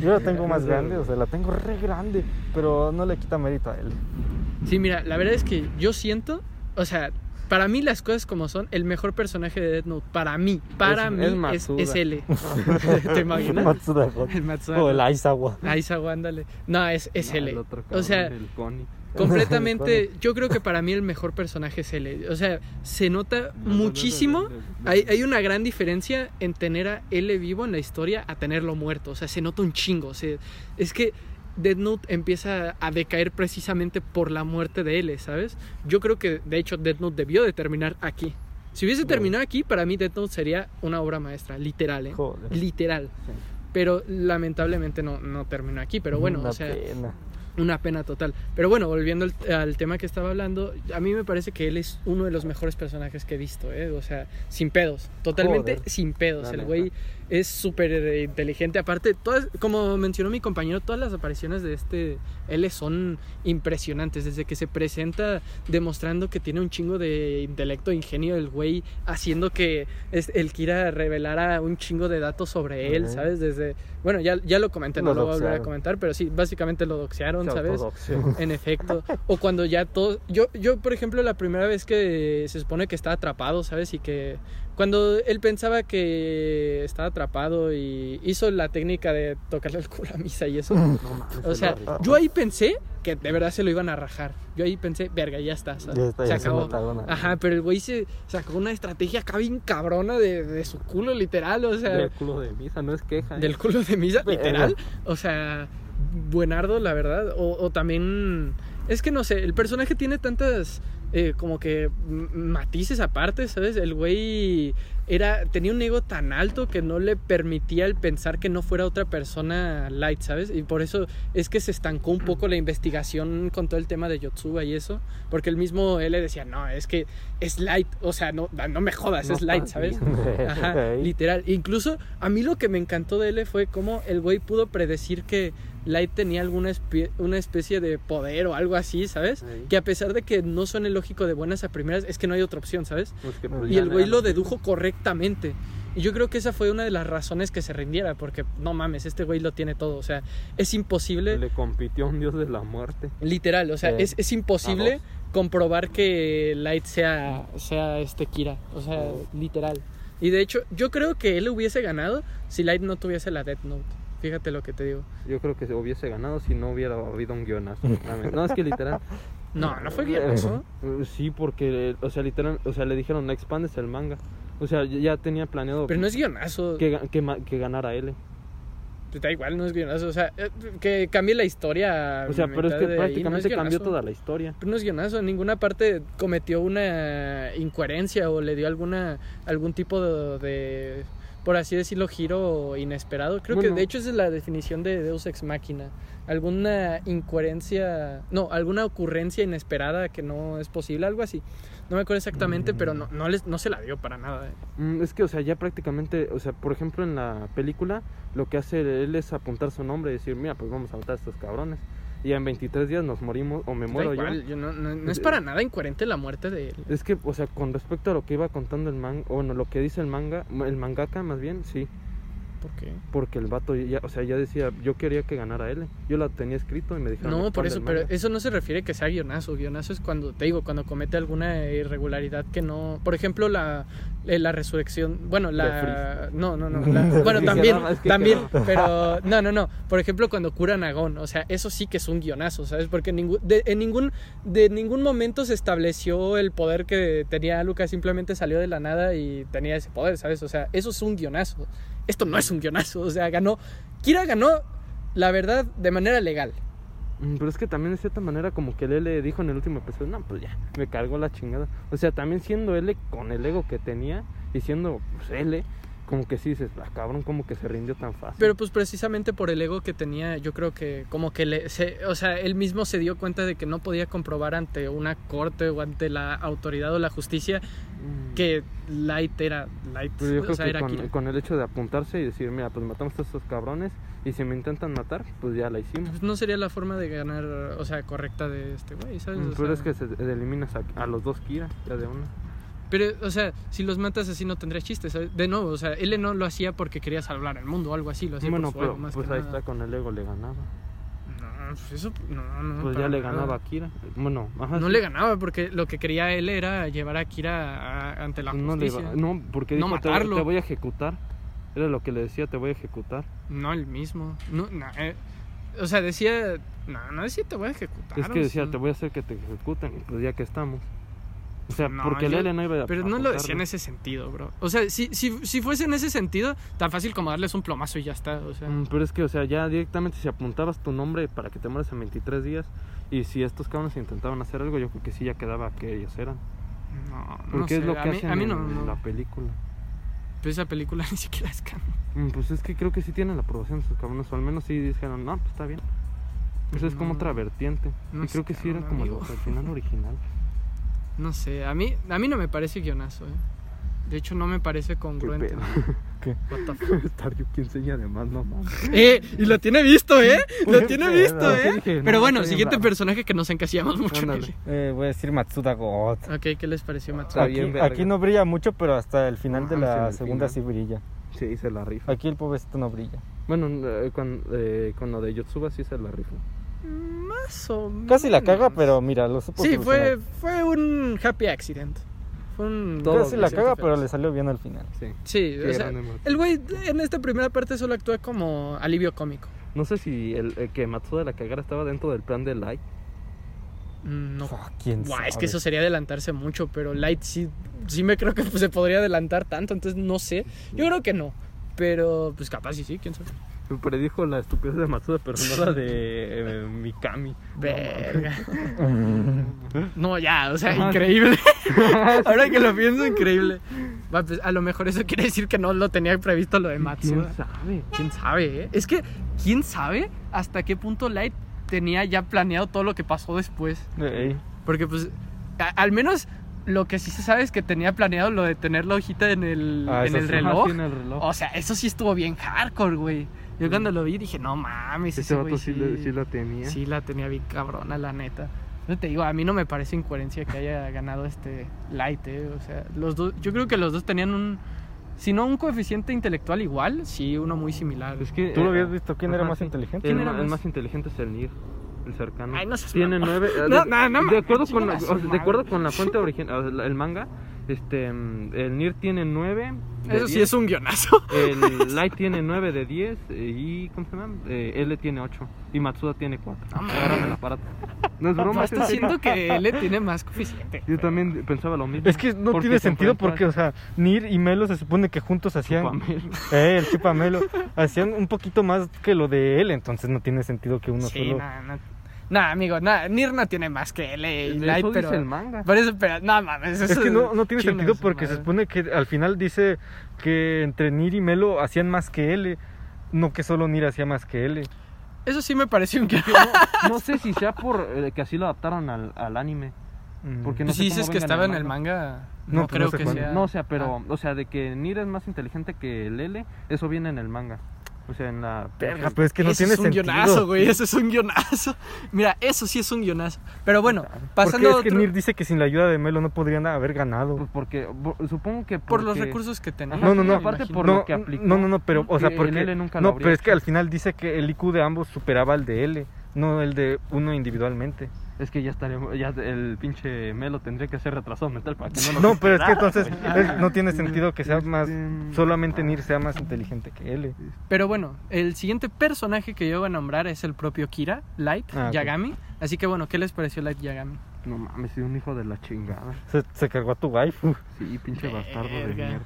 Yo la tengo más grande, o sea, la tengo re grande, pero no le quita mérito a él. Sí, mira, la verdad es que yo siento, o sea, para mí las cosas como son, el mejor personaje de Death Note, para mí, para Es- mí es es, L. ¿Te imaginas? Matsuda. El Matsuda. O el Aizawa. Aizawa, ándale. No, es, es Ah, L. el otro o sea, el Connie. completamente, yo creo que para mí el mejor personaje es L. O sea, se nota muchísimo. Hay, hay una gran diferencia en tener a L vivo en la historia a tenerlo muerto. O sea, se nota un chingo. O sea, es que Death Note empieza a decaer precisamente por la muerte de L, ¿sabes? Yo creo que, de hecho, Death Note debió de terminar aquí. Si hubiese terminado aquí, para mí Death Note sería una obra maestra, literal, ¿eh? Joder. Literal. Pero lamentablemente no, no terminó aquí. Pero bueno, Una o sea, pena. Una pena total. Pero bueno, volviendo al, al tema que estaba hablando, a mí me parece que él es uno de los mejores personajes que he visto, ¿eh? O sea, sin pedos. Totalmente Joder. sin pedos. El güey es súper eh, inteligente. Aparte, todas, como mencionó mi compañero, todas las apariciones de este L son impresionantes. Desde que se presenta demostrando que tiene un chingo de intelecto ingenio el güey, haciendo que el Kira revelara un chingo de datos sobre él. ¿sabes? Desde, bueno, ya, ya lo comenté, no Lo lo voy a volver a comentar, pero sí, básicamente lo doxearon ¿sabes? En efecto. O cuando ya todo. Yo, yo, por ejemplo, la primera vez que se supone que está atrapado, ¿sabes? Y que. Cuando él pensaba que estaba atrapado y hizo la técnica de tocarle el culo a misa y eso. No O sea, yo ahí pensé que de verdad se lo iban a rajar. Yo ahí pensé, verga, ya está. ¿sabes? Ya está, se ya acabó. Ajá, pero el güey se sacó una estrategia acá bien cabrona de, de su culo, literal. O sea, Del culo de misa, no es queja. ¿eh? del culo de misa, literal. O sea, buenardo, la verdad. O, o también. Es que no sé, el personaje tiene tantas. Eh, como que matices aparte, ¿sabes? El güey era tenía un ego tan alto que no le permitía el pensar que no fuera otra persona light, ¿sabes? Y por eso es que se estancó un poco la investigación con todo el tema de Yotsuba y eso, porque el mismo él le decía, "No, es que es light, o sea, no no me jodas, No es light, ¿sabes?" Ajá, literal. Incluso a mí lo que me encantó de él fue cómo el güey pudo predecir que Light tenía alguna una especie de poder o algo así, ¿sabes? Sí. Que a pesar de que no suene lógico de buenas a primeras, es que no hay otra opción, ¿sabes? Pues que, pues, Y el güey lo dedujo correctamente. Y yo creo que esa fue una de las razones que se rindiera, porque no mames, este güey lo tiene todo. O sea, es imposible, Le compitió a un dios de la muerte. literal, o sea, es, es imposible comprobar que Light sea, sea este Kira. O sea, Oh. literal. Y de hecho, yo creo que él hubiese ganado si Light no tuviese la Death Note. Fíjate lo que te digo. Yo creo que se hubiese ganado si no hubiera habido un guionazo. No, es que literal. No, no fue guionazo. eh, Sí, porque, o sea, literal, o sea, le dijeron, expandes el manga. O sea, ya- tenía planeado Pero no es guionazo. que, que, que ganara L. Pues Da igual, no es guionazo. O sea, eh, que cambie la historia. O sea, pero es que no es prácticamente cambió toda la historia. Pero no es guionazo, en ninguna parte cometió una incoherencia o le dio alguna algún tipo de, de, por así decirlo, giro inesperado. Creo que de hecho esa es la definición de Deus Ex Machina. Alguna incoherencia, no, alguna ocurrencia inesperada que no es posible, algo así. No me acuerdo exactamente, pero no, no, les, no se la dio para nada. eh. Mm, Es que, o sea, ya prácticamente, o sea, por ejemplo, en la película, lo que hace él es apuntar su nombre y decir, mira, pues vamos a matar a estos cabrones. Y en 23 días nos morimos, o me muero igual, yo. yo no, no- no es para nada incoherente la muerte de él. Es que, o sea, con respecto a lo que iba contando el manga, o bueno, lo que dice el manga, el mangaka más bien, sí. ¿Por qué? Porque el vato ya, o sea, ya decía, yo quería que ganara él. Yo la tenía escrito y me dijeron. No, por "Expande eso, pero manga". eso no se refiere que sea guionazo. Guionazo es cuando, te digo, cuando comete alguna irregularidad que no. Por ejemplo, la, eh, la resurrección. Bueno, la. No, no, no. la- bueno, también, también, pero. No, no, no. Por ejemplo, cuando curan a Gon. O sea, eso sí que es un guionazo, ¿sabes? Porque ningún, de, en ningún, de ningún momento se estableció el poder que tenía Lucas. Simplemente salió de la nada y tenía ese poder, ¿sabes? O sea, eso es un guionazo. Esto no es un guionazo. O sea, ganó. Kira ganó, la verdad, de manera legal. Mm, Pero es que también de cierta manera como que él le dijo en el último episodio, no, pues ya, me cargó la chingada. O sea, también siendo L con el ego que tenía y siendo pues, L, como que sí dices, ah, cabrón, como que se rindió tan fácil. Pero pues precisamente por el ego que tenía, yo creo que como que le, se, o sea, él mismo se dio cuenta de que no podía comprobar ante una corte o ante la autoridad o la justicia Mm. que Light era Light, Pero yo o creo sea, que era con, el hecho de apuntarse y decir, mira, pues matamos a estos cabrones y si me intentan matar, pues ya la hicimos. Pues no sería la forma de ganar, o sea, correcta de este güey, ¿sabes? Mm, Pero sea, es que se eliminas a, a los dos Kira, ya de una. Pero, o sea, si los matas así no tendría chiste, ¿sabes? De nuevo, o sea, él no lo hacía porque quería salvar el mundo o algo así, lo hacía Bueno, por su pero ego, más pues que ahí nada. está, con el ego le ganaba. No, pues eso, no, no. Pues ya le nada. ganaba a Kira. Bueno, ajá. No sí. le ganaba porque lo que quería él era llevar a Kira a- ante la no, le justicia. iba- no, porque No dijo, te, voy a ejecutar. Era lo que le decía, te voy a ejecutar. No el mismo. No, no, eh, o sea, decía. No, no decía te voy a ejecutar. es que decía, te voy a hacer que te ejecuten. Y pues ya que estamos. O sea, No, porque yo- Lele no iba a Pero no lo decía en ese sentido, bro. O sea, si, si, si fuese en ese sentido, tan fácil como darles un plomazo y ya está. O sea, Mm, Pero es que, o sea, ya directamente si apuntabas tu nombre para que te mueras en 23 días. Y si estos cabrones intentaban hacer algo, yo creo que sí ya quedaba que ellos eran. no, no Porque es sé, lo que a mí, hacen a mí en no, no. la película. Pero esa película ni siquiera es canon. Mm, Pues es que creo que sí tienen la aprobación de sus cabrones, o al menos sí dijeron, no, pues está bien. Pues es como no- otra vertiente. no y creo que sí era no, como el, el final original. No sé, a mí, a mí no me parece guionazo, eh. De hecho, no me parece congruente. pedo? What the fuck? Staryu que enseña además, no mames. Eh, y lo tiene visto, ¿eh? Lo Qué tiene pedo. visto, ¿eh? dije, no, Pero bueno, siguiente personaje que nos encasillamos mucho en él. Eh, voy a decir Matsuda God. Ok, ¿qué les pareció, Matsu? Está Aquí, aquí no brilla mucho, pero hasta el final de Ah, la segunda final. sí brilla. Sí, se la rifa. Aquí el pobrecito no brilla. Bueno, eh, con, eh, con lo de Yotsuba sí se la rifa. Más o menos. Casi la caga, pero mira, lo supo Sí, fue, fue un happy accident. Fue un. Casi la caga, pero le salió bien al final. Sí. O sea, el güey en esta primera parte solo actúa como alivio cómico. No sé si el, el que Matsuda la cagara estaba dentro del plan de Light. Mm, No. Quién Guau, es que eso sería adelantarse mucho, pero Light sí, sí me creo que se podría adelantar tanto, entonces no sé. Yo creo que no, pero pues capaz sí, sí, quién sabe. Predijo la estupidez de Matsuda, pero no la de eh, Mikami. Verga. No, ya, o sea, increíble. Ahora que lo pienso, increíble. Va, pues, a lo mejor eso quiere decir que no lo tenía previsto lo de ¿Quién Matsuda. sabe? ¿Quién sabe, eh? Es que, ¿quién sabe hasta qué punto Light tenía ya planeado todo lo que pasó después? Porque, pues, a- al menos lo que sí se sabe es que tenía planeado lo de tener la hojita en el, Ah, en el reloj. Sí, en el reloj. O sea, eso sí estuvo bien hardcore, güey. Yo cuando lo vi dije, no mames, Ese vato sí, la tenía. Sí, la tenía bien cabrona, la neta. Yo te digo, a mí no me parece incoherencia que haya ganado este Light, eh. O sea, los dos, yo creo que los dos tenían un, si no un coeficiente intelectual igual, sí, uno muy similar. Es que, ¿Tú lo eh, habías visto? ¿Quién era más sí. inteligente? El, ¿Quién era ma- el más? inteligente es el Nir, el cercano. Ay, no Tiene nueve. No, de, no, no, de mames, acuerdo con la- chinga o su sea, de madre. acuerdo con la fuente original, el manga, este, mm, el Nir tiene nueve. de Eso sí 10, es un guionazo. El Light tiene 9 de 10 eh, y ¿cómo se llama? Eh, L tiene 8 y Matsuda tiene 4. Agárrame el aparato. No es broma. Está siento que él tiene más coeficiente. Yo también pensaba lo mismo. Es que no tiene se sentido porque, o sea, Nir y Melo se supone que juntos hacían... Chupamel. Eh, el chupamelo. hacían un poquito más que lo de él, entonces no tiene sentido que uno Sí, solo... no, no. Nah, amigo, nah, Nir no tiene más que Eso Light, dice pero... el manga. Por eso, pero, no mames. Es eso que no, no tiene sentido porque se madre. supone que al final dice que entre Nir y Melo hacían más que L, no que solo Nir hacía más que L. Eso sí me pareció un Que no, no sé si sea por eh, que así lo adaptaron al, al anime. Mm. Porque no Pues si sé dices que estaba en el manga, no, No, pues creo no sé que cuándo. sea... No, o sea, pero, Ah. o sea, de que Nir es más inteligente que el L, eso viene en el manga. O sea, en la. Verga, pues es que no eso tiene es un sentido. guionazo, güey. Eso es un guionazo. Mira, eso sí es un guionazo. Pero bueno, Porque pasando es a que Nir dice que sin la ayuda de Melo no podrían haber ganado. Pues porque, bo- supongo que. por los porque- recursos que tenía. No, no, no. Aparte por no, lo que aplicó. no, no, no, pero, o sea, porque. L nunca lo no, pero es que hecho. al final dice que el IQ de ambos superaba al de L, no el de uno individualmente. Es que ya estaríamos. Ya el pinche Melo tendría que ser retrasado mental para que no nos No, pero es que entonces es- no tiene sentido que sea más. Este, Solamente Nir sea más inteligente que L. Pero bueno, el siguiente personaje que yo voy a nombrar es el propio Kira, Light Ah. Yagami. Así que bueno, ¿qué les pareció Light Yagami? No mames, soy un hijo de la chingada. Se, se cargó a tu waifu. Sí, pinche bastardo de mierda.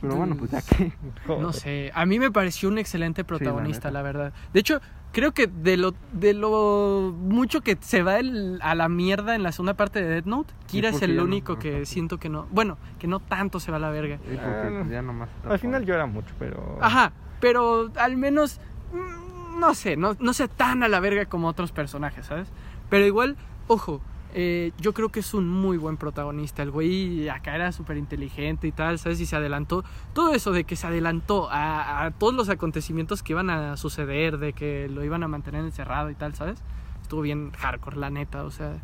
Pero bueno, pues ya que. No sé, a mí me pareció un excelente protagonista, la, verdad. De hecho, creo que de lo, de lo mucho que se va el- a la mierda en la segunda parte de Death Note, Kira es el no- único ajá, que siento que no. Bueno, que no tanto se va a la verga. Ah, ya nomás está Al final llora mucho, pero. Ajá, pero al menos, mm, no sé, no, no sea tan a la verga como otros personajes, ¿sabes? Pero igual, ojo, eh, yo creo que es un muy buen protagonista. El güey acá era súper inteligente y tal, ¿sabes? Y se adelantó. Todo eso de que se adelantó a, a todos los acontecimientos que iban a suceder, de que lo iban a mantener encerrado y tal, ¿sabes? Estuvo bien hardcore, la neta, o sea.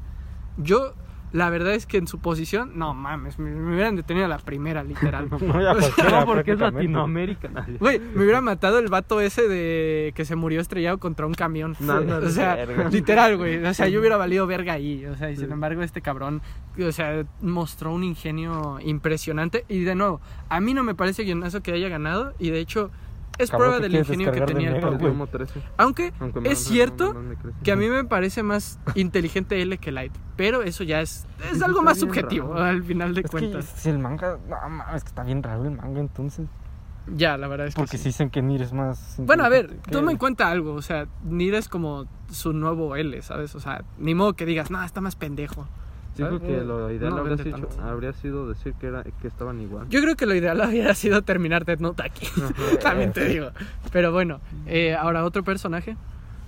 Yo, la verdad es que en su posición, no mames, me, me hubieran detenido a la primera, literal. No, porque es. Latinoamérica. Güey, me hubiera matado el vato ese de que se murió estrellado contra un camión. No, no, o sea, verga. literal, güey. O sea, yo hubiera valido verga ahí. O sea, y sin embargo, este cabrón, o sea, mostró un ingenio impresionante. Y de nuevo, a mí no me parece guionazo que haya ganado. Y de hecho, es prueba del ingenio que de tenía el propio. Como 13. Aunque Aunque me- es me- cierto me- que a mí me parece más inteligente L que Light. Pero eso ya es, es algo más subjetivo raro. al final de Es que cuentas. si el manga. No, mames, es que está bien raro el manga entonces. Ya, la verdad es que Porque sí. si dicen que Nir es más. Bueno, a ver, toma en cuenta algo, o sea, Nir es como su nuevo L, ¿sabes? O sea, ni modo que digas, no, está más pendejo. Sí, ¿sabes? porque lo ideal No habría, sido, habría decir que, era, que estaban igual. Yo creo que lo ideal hubiera sido terminar Death Note aquí, también te digo. Pero bueno, eh, ahora otro personaje.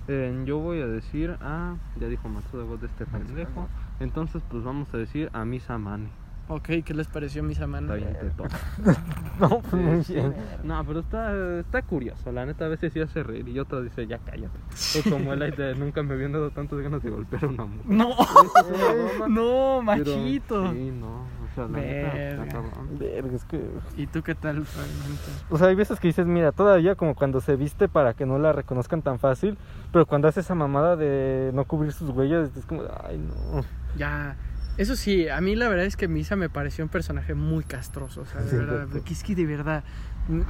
Eh, yo voy a decir a. Ya dijo Matsuda voz de este pendejo. Entonces, pues vamos a decir a Misa Mane. Ok, ¿qué les pareció mi Está semana? bien. No, pues muy Sí, bien. No, pero está, está curioso. La neta, a veces sí hace reír y otras dice, ya cállate. Pues como el de nunca me habían dado tantas ganas de golpear a una mujer. No, broma, no, Pero, machito. Sí, no. O sea, la neta, Verga. cabrón. Verga, es que... ¿Y tú qué tal, Fragmento? O sea, hay veces que dices, mira, todavía como cuando se viste para que no la reconozcan tan fácil, pero cuando hace esa mamada de no cubrir sus huellas, es como, ay, no. Ya, eso sí, a mí la verdad es que Misa me pareció un personaje muy castroso, o sea, de verdad, porque es que de verdad,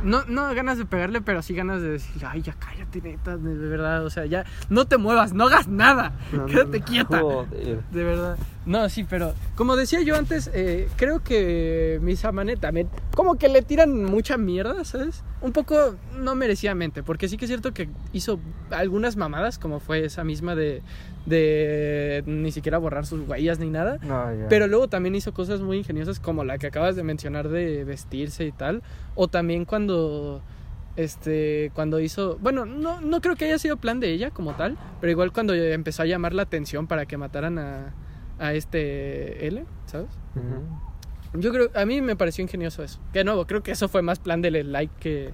no, no ganas de pegarle, pero sí ganas de decir, ay, ya cállate, neta, de, verdad, o sea, ya, no te muevas, no hagas nada, quédate quieta. Joder. De verdad. No, sí, pero como decía yo antes, eh, creo que Misa Mane también, como que le tiran mucha mierda, ¿sabes? Un poco no merecidamente, porque sí que es cierto que hizo algunas mamadas, como fue esa misma de, de ni siquiera borrar sus huellas ni nada. No, ya. Pero luego también hizo cosas muy ingeniosas como la que acabas de mencionar de vestirse y tal. O también cuando. Este. Cuando hizo. Bueno, no, no creo que haya sido plan de ella como tal. Pero igual cuando empezó a llamar la atención para que mataran a. A este L, ¿sabes? Yo creo. A mí me pareció ingenioso eso. Que nuevo, creo que eso fue más plan del like que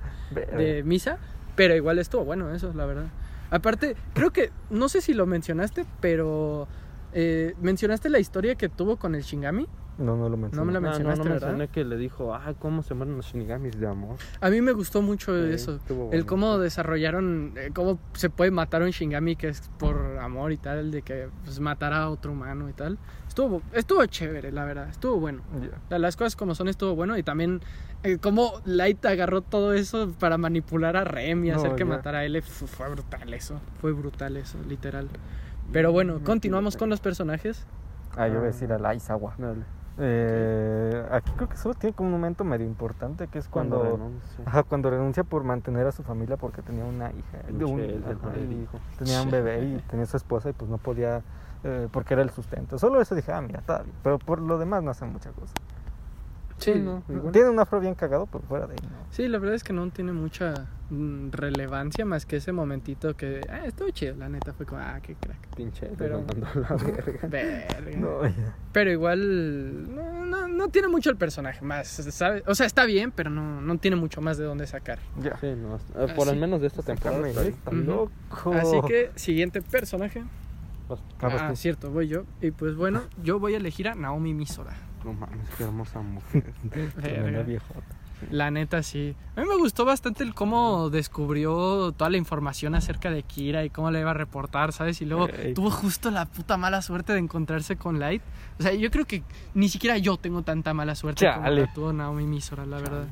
de misa. Pero igual estuvo bueno eso, la verdad. Aparte, creo que. No sé si lo mencionaste, pero. eh, mencionaste la historia que tuvo con el Shingami. No, no lo mencioné. No me la Ah, no, mencionaste, no ¿verdad? mencioné que le dijo, ah, ¿cómo se mueren los shinigamis de amor? A mí me gustó mucho Sí, eso. El cómo desarrollaron, eh, cómo se puede matar a un Shingami que es por amor y tal, de que pues, matará a otro humano y tal. Estuvo, estuvo chévere, la verdad, estuvo bueno. Sea, Las cosas como son estuvo bueno y también eh, cómo Light agarró todo eso para manipular a Rem y No, hacer que ya. matara a él. Fue, fue brutal eso, fue brutal eso, literal. Pero bueno, continuamos con los personajes. Ah, yo voy a decir a la Aizawa. Dale. Eh, aquí creo que solo tiene como un momento medio importante que es Cuando cuando, renuncia. ajá, cuando renuncia por mantener a su familia porque tenía una hija, de un- el dijo. tenía un bebé y tenía su esposa y pues no podía eh, porque era el sustento. Solo eso dije, ah, mira, está bien. Pero por lo demás no hace mucha cosa. Sí, no. Tiene un afro bien cagado, pero fuera de ahí, ¿no? Sí, la verdad es que no tiene mucha mm, relevancia más que ese momentito que, ah, estuvo chido, la neta, fue como, ah, qué crack. Pinche, Pero- la verga. Verga. Ya. Pero igual, no, no, no tiene mucho el personaje más, ¿sabes? O sea, está bien, pero no, no tiene mucho más de dónde sacar. Ya. Sí, no, eh, por Así- al menos de esta temporada. Está Ujú. loco. Así que, siguiente personaje. Pues, Ah, Ah, cierto, voy yo. Y pues bueno, yo voy a elegir a Naomi Misora. No mames, qué hermosa mujer. Tremenda viejota. La neta, sí. A mí me gustó bastante el cómo descubrió toda la información acerca de Kira y cómo le iba a reportar, ¿sabes? Y luego Ey. tuvo justo la puta mala suerte de encontrarse con Light. O sea, yo creo que ni siquiera yo tengo tanta mala suerte como Chale. la tuvo Naomi Misora, la verdad.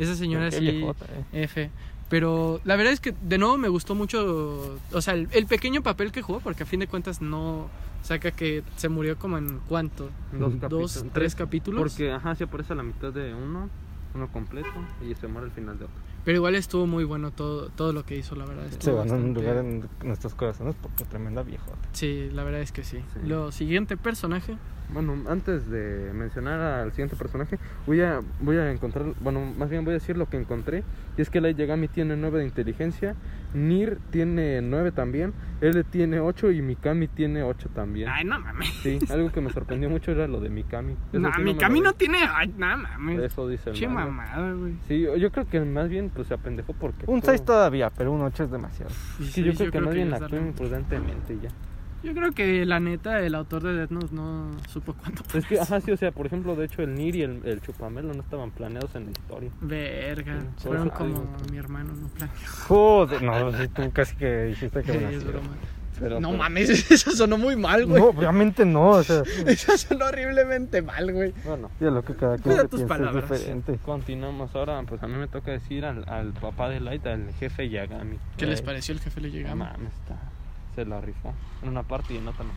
Esa señora Qué sí, viejota, eh. F. Pero la verdad es que de nuevo me gustó mucho, o sea, el, el pequeño papel que jugó, porque a fin de cuentas no saca que se murió como en cuánto, Dos dos, tres capítulos. Porque, ajá, se aparece a la mitad de uno, uno completo, y se muere al final de otro. Pero igual estuvo muy bueno todo, todo lo que hizo, la verdad. Se ganó un lugar en nuestros corazones porque tremenda viejota. Sí, la verdad es que sí. Sí. Lo siguiente personaje. Bueno, antes de mencionar al siguiente personaje, voy a, voy a encontrar, bueno, más bien voy a decir lo que encontré. Y es que Light Yagami tiene 9 de inteligencia, Nir tiene 9 también, L tiene 8 y Mikami tiene 8 también. Ay, no mames. Sí, algo que me sorprendió mucho era lo de Mikami. Eso No, sí mi me camino lo- no tiene. Ay, no mames. Eso dice el Che mamada, güey. Sí, yo- creo que más bien pues se apendejó porque... Un actuó- 6 todavía, pero un 8 es demasiado. Es que yo creo que más bien darle- imprudentemente y ya. Yo creo que la neta, el autor de Death Note no supo cuándo. Es que, ajá, sí, o sea, por ejemplo, de hecho el Nir y el, el Chupamelo no estaban planeados en la historia. Verga. Sí, Fueron como mi hermano, no planeó. Joder, no, sí, tú casi que dijiste que Sí, es broma. Pero, No pero- mames, eso sonó muy mal, güey. No, obviamente no, o sea, Eso sonó horriblemente mal, güey. Bueno, ya lo que cada quien tus piensa es diferente. continuamos ahora, pues a mí me toca decir al, al papá de Light, al jefe Yagami. ¿Qué les pareció el jefe le No llegamos? mames, está, se la rifó. En una parte y en otra no.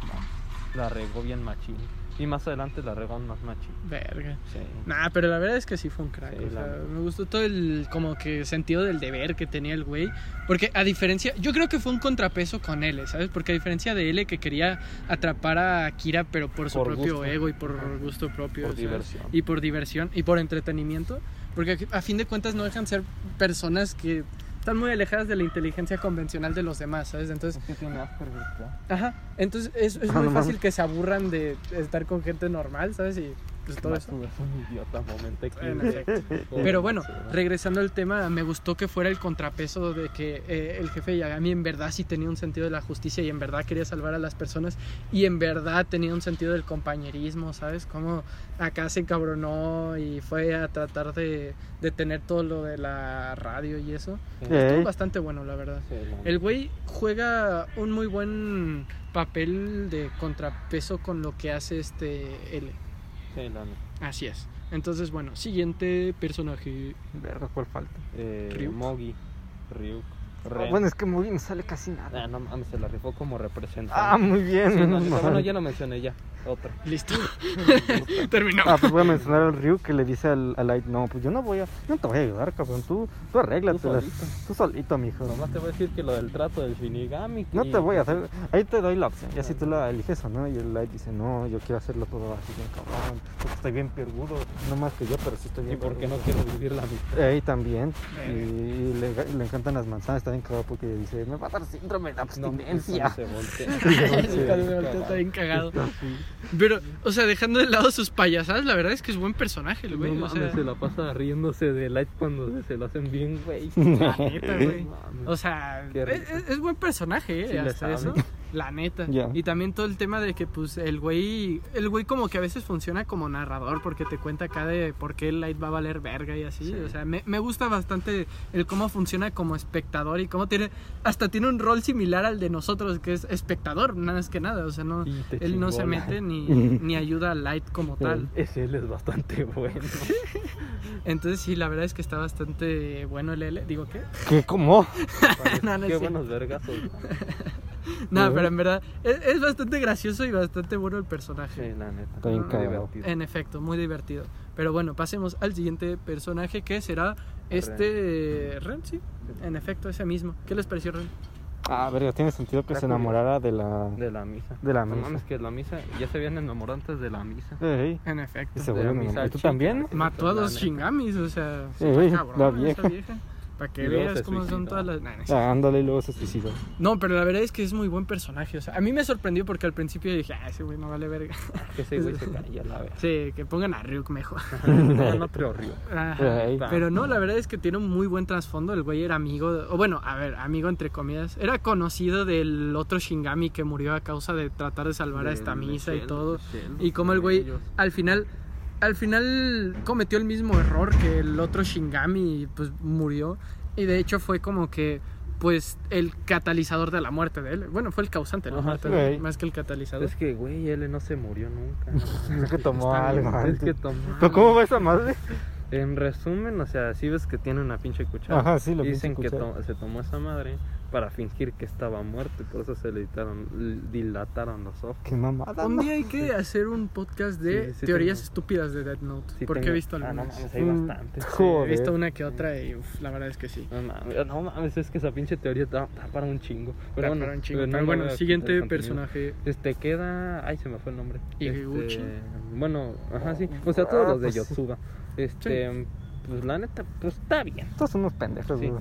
La regó bien machín. Y más adelante la regó más machín. Verga. Sí. Nah, pero la verdad es que sí fue un crack. Sí, o sea, me gustó todo el como que sentido del deber que tenía el güey. Porque a diferencia, yo creo que fue un contrapeso con L, ¿sabes? Porque a diferencia de L que quería atrapar a Kira, pero por su Por propio gusto. ego y por gusto propio. Por diversión. Y por diversión y por entretenimiento. Porque a fin de cuentas no dejan ser personas que están muy alejadas de la inteligencia convencional de los demás, ¿sabes? Entonces, Es que tiene Asperger, ¿no? Ajá, entonces es, es muy fácil que se aburran de estar con gente normal, ¿sabes? Y pues todo eso. Matsuda es un idiota momento En efecto. Pero bueno, regresando al tema, me gustó que fuera el contrapeso de que eh, el jefe Yagami en verdad sí tenía un sentido de la justicia y en verdad quería salvar a las personas y en verdad tenía un sentido del compañerismo, ¿sabes? Como acá se encabronó y fue a tratar de, de tener todo lo de la radio y eso. Estuvo bastante bueno, la verdad. El güey juega un muy buen papel de contrapeso con lo que hace este L. Así es. Entonces, bueno, siguiente personaje. Verga, ¿cuál falta? Eh, Ryuk. Mogi, Ryuk, Ren. bueno, es que Mugi no sale casi nada. Ah, no mames, se la rifó como representante. Ah, muy bien. Sí, mal. bueno, ya lo mencioné ya. Otro. Listo. Terminó. Ah, pues voy a mencionar al Ryu que le dice al, al Light, no, pues yo no voy a, no te voy a ayudar, cabrón, tú, tú arréglate. Tú solito. Tú solito, mijo. Nomás te voy a decir que lo del trato del Shinigami. No te voy a hacer, ahí te doy la opción, ya si tú la eliges o no, y el Light dice, no, yo quiero hacerlo todo así bien cabrón, porque estoy bien pergudo, no más que yo, pero sí estoy ¿Y bien por qué no pergudo". quiero vivir la mitad? Ahí también, y, Eh. y le, le encantan las manzanas, está bien cagado porque dice, me va a dar síndrome de No, abstinencia. se voltea. Sí, está bien cagado. Pero, o sea, dejando de lado sus payasadas, la verdad es que es buen personaje el güey. no o sea, se la pasa riéndose de Light cuando se lo hacen bien, güey. la neta, güey. O sea, es, es- buen personaje, Sí ¿eh? le hasta eso. La neta. Ya. Y también todo el tema de que, pues, el güey, el güey como que a veces funciona como narrador porque te cuenta acá de por qué el light va a valer verga y así. O sea, me, me gusta bastante el cómo funciona como espectador y cómo tiene, hasta tiene un rol similar al de nosotros, que es espectador, nada más que nada. O sea, no, él no se mete ni, ni ayuda al light como tal. Ese él es bastante bueno. Entonces, sí, la verdad es que está bastante bueno el L. Digo, ¿qué? ¿Qué, cómo? No, no es Qué buenos vergazos. No, pero en verdad es, es bastante gracioso y bastante bueno el personaje. Sí, la neta. Está bien divertido. En efecto, muy divertido. Pero bueno, pasemos al siguiente personaje que será este Ren, sí. En efecto, ese mismo. ¿Qué les pareció Ren? Ah, verga, tiene sentido que se enamorara de la... De la misa. De la No misa. mames, que la misa. Ya se habían enamorado antes de la misa. Ey, En efecto. y se De la misa. ¿Y tú también? Mató a dos shingamis, o sea, Sí, está cabrón, la esa vieja. Para que veas cómo son todas las. Nah, no. Ah, ándale y luego se suicidó. No, pero la verdad es que es muy buen personaje. O sea, a mí me sorprendió porque al principio dije, ah, ese güey no vale verga. Que ese güey se calla la vez. Sí, que pongan a Ryuk mejor. No, no. Ajá. Ey. Pero no, la verdad es que tiene un muy buen trasfondo. El güey era amigo, de- o bueno, a ver, amigo entre comillas. Era conocido del otro Shingami que murió a causa de tratar de salvar a esta misa y todo. Y como el güey al final, al final cometió el mismo error que el otro Shingami y pues murió. Y de hecho fue como que pues el catalizador de la muerte de él. Bueno, fue el causante de la Ajá, muerte sí. de él, más que el catalizador. Es que, güey, él no se murió nunca. Es que tomó Está bien. algo es que tomó. ¿Pero cómo va esa madre? En resumen, o sea, si ves que tiene una pinche cuchara. Ajá, sí, la Dicen que to- se tomó esa madre para fingir que estaba muerto y por eso se le dilataron, dilataron los ojos. Qué mamada. Un ¿no? día hay que hacer un podcast de Sí, sí teorías tengo. estúpidas de Death Note. Sí porque tengo- he visto Ah, no algunas. mames, hay Mm, bastantes. Sí, Joder. he visto una que otra y uf, la verdad es que sí. No mames, no mames, es que esa pinche teoría está, está para un chingo. Pero Da bueno, para un chingo. pero Pero bueno, siguiente personaje. Este queda. Ay, se me fue el nombre. Este, bueno, ajá, sí. O sea, todos Ah, los de pues. Yotsuba. Este, pues la neta, pues está bien. Todos son unos pendejos, Sí.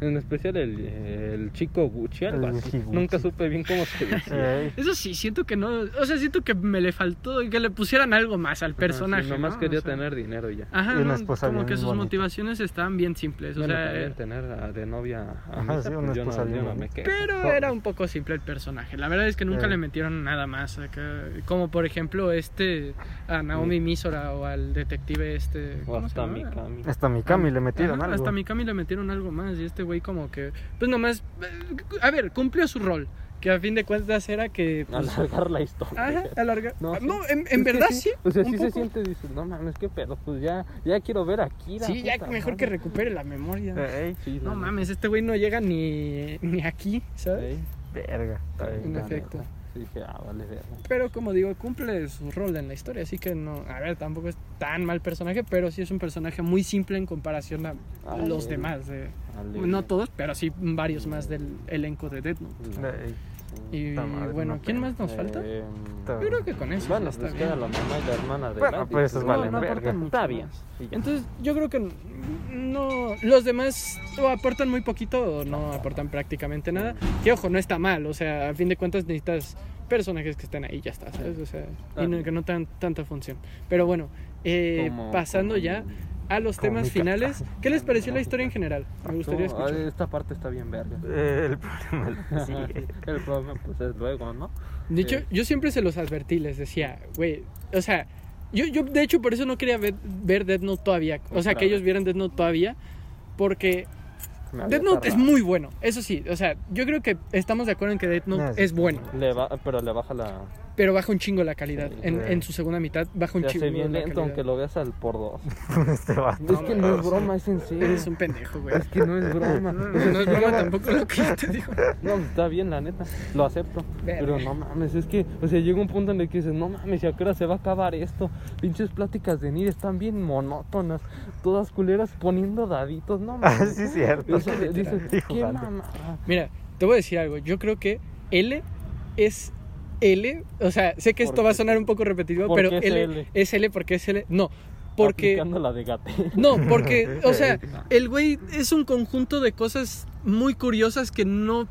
En especial el, el chico Gucci, algo El así. Higuchi. Nunca supe bien cómo se decía. Ey. Eso sí, siento que no. O sea, siento que me le faltó que le pusieran algo más al personaje. Sí, nomás ¿no? quería O sea, tener dinero y ya. Ajá, Y una no, esposa como bien que sus bonita. motivaciones estaban bien simples. O Bueno, sea, tener a- de novia a Ajá, sí, una pues yo no, esposa yo no me pero era un poco simple el personaje. La verdad es que nunca le metieron nada más acá. Como por ejemplo este a Naomi Misora o al detective este. O ¿cómo se hasta llama? Mikami. Hasta Mikami le metieron Ajá, algo. Hasta a Mikami le metieron algo más y este güey como que, pues nomás, eh, a ver, cumplió su rol, que a fin de cuentas era que... pues, Alargar la historia. ajá, alarga- No, Ah, sí. No, en, en verdad sí. O sea, sí se poco. siente, dices, no mames, qué pedo, pues ya, ya quiero ver a Kira. Sí, ya mejor que madre". recupere la memoria. Ey, Sí, No la mames, este güey no llega ni, ni aquí. ¿sabes? Sí, verga. sí, En efecto. Dije, ah, vale, verga. Pero como digo, cumple su rol en la historia, así que no, a ver, tampoco es tan mal personaje, pero sí es un personaje muy simple en comparación a los demás. de- Vale, no todos, pero sí varios más del elenco de Death Note. Y madre, bueno, no ¿quién más nos falta? Eh, Yo creo que con eso bueno, está pues bien. queda la mamá y la hermana de Bueno, pues esos no, valen no mucho Está bien. Entonces, yo creo que no. Los demás o aportan muy poquito o no aportan prácticamente nada. Que ojo, no está mal. O sea, a fin de cuentas necesitas personajes que estén ahí, ya está, ¿sabes? O sea, y no- que no tengan tanta función. Pero bueno, eh, pasando ya a los como temas finales, ¿qué les pareció la historia en general? Me gustaría No, escuchar. Esta parte está bien verga. Eh, el problema es sigue. El problema pues es luego, ¿no? De hecho, Eh, yo siempre se los advertí, les decía, güey, o sea, yo, yo de hecho por eso no quería ver, ver Death Note todavía, o sea, Otra que ellos vieran Death Note todavía, porque Death Note es muy bueno, eso sí, o sea, yo creo que estamos de acuerdo en que Death Note Ah, sí. es bueno, Le va, pero le baja la. Pero baja un chingo la calidad, en, Sí. en su segunda mitad baja un Se chingo hace bien la lento, calidad. aunque lo veas al por dos. Este vato. es que no es broma, es en serio. Eres un pendejo, güey. Es que no es broma. No, O sea, no es broma tampoco lo que yo te digo. No, está bien, la neta. Lo acepto. Verga. Pero no mames, es que, o sea, llega un punto en el que dices, no mames, ¿y a qué hora se va a acabar esto? Pinches pláticas de Nir están bien monótonas, todas culeras poniendo daditos, no Ah, mames. sí, es cierto. O sea, dices, qué mamada. Mira, te voy a decir algo. Yo creo que L es L. O sea, sé que esto ¿Por va a sonar un poco repetitivo, ¿Por pero qué es L, L? es L porque es L. No, porque. Aplicando la de gate. No, porque, o sea, el güey es un conjunto de cosas muy curiosas que no,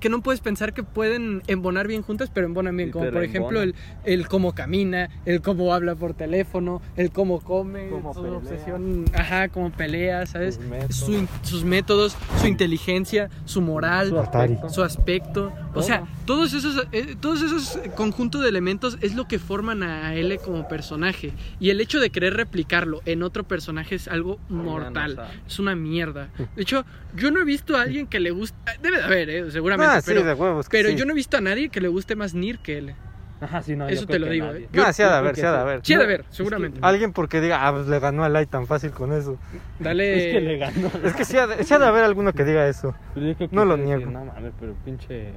que no puedes pensar que pueden embonar bien juntas, pero embonan bien. Como por ejemplo el, el cómo camina, el cómo habla por teléfono, el cómo come, Cómo su pelea. obsesión, ajá, cómo pelea, ¿sabes? Sus métodos. Su in- sus métodos, su inteligencia, su moral, Su aspecto. su aspecto. O sea, todos esos, eh, todos esos conjuntos de elementos es lo que forman a L como personaje. Y el hecho de querer replicarlo en otro personaje es algo mortal. es una mierda. De hecho, yo no he visto a alguien que le guste. Debe de haber, eh, seguramente. Ah, sí, pero de huevos. pero sí. yo no he visto a nadie que le guste más Nir que él. Ajá, sí, no, Eso te lo digo, nadie. eh. No, sí ha de haber, sí ha de haber. Sí, ha de haber, seguramente. Alguien porque diga, ah, pues le ganó a Light tan fácil con eso. Dale. Es que le ganó. Es que sí ha de, sí ha de haber alguno que diga eso. Pero yo creo que No lo quiere decir, niego. No mames, pero pinche.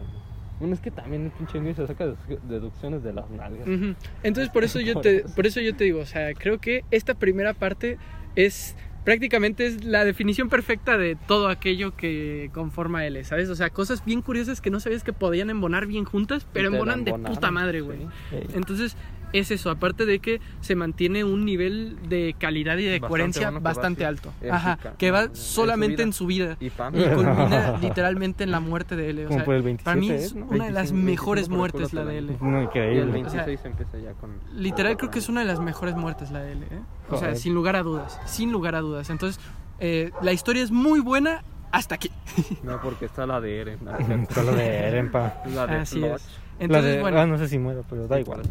Bueno, es que también el pinche Luis se saca dedu- deducciones de las nalgas. Entonces por eso yo te por eso yo te digo, o sea, creo que esta primera parte es prácticamente es la definición perfecta de todo aquello que conforma L, ¿sabes? O sea, cosas bien curiosas que no sabías que podían embonar bien juntas, pero embonan de embonaron, puta madre, güey. sí. Entonces, es eso, aparte de que se mantiene un nivel de calidad y de Bastante coherencia bueno que va bastante alto. Ajá, su que va en su solamente vida. en su vida. Y Pam. Y culmina literalmente en la muerte de L. O sea, por el 27, para mí es. ¿no? una de las 25, mejores 25 por el muertes la de la L. No, Y el increíble. 26 empieza ya con. Literal creo que es una de las mejores muertes la de L, ¿eh? O sea, sin lugar a dudas, sin lugar a dudas. Entonces, eh, la historia es muy buena hasta aquí. No, porque está la de Eren. ¿no? Solo de Eren, pa. La de Así es. Entonces, de, bueno, ah, no sé si muero, pero da Sí, igual.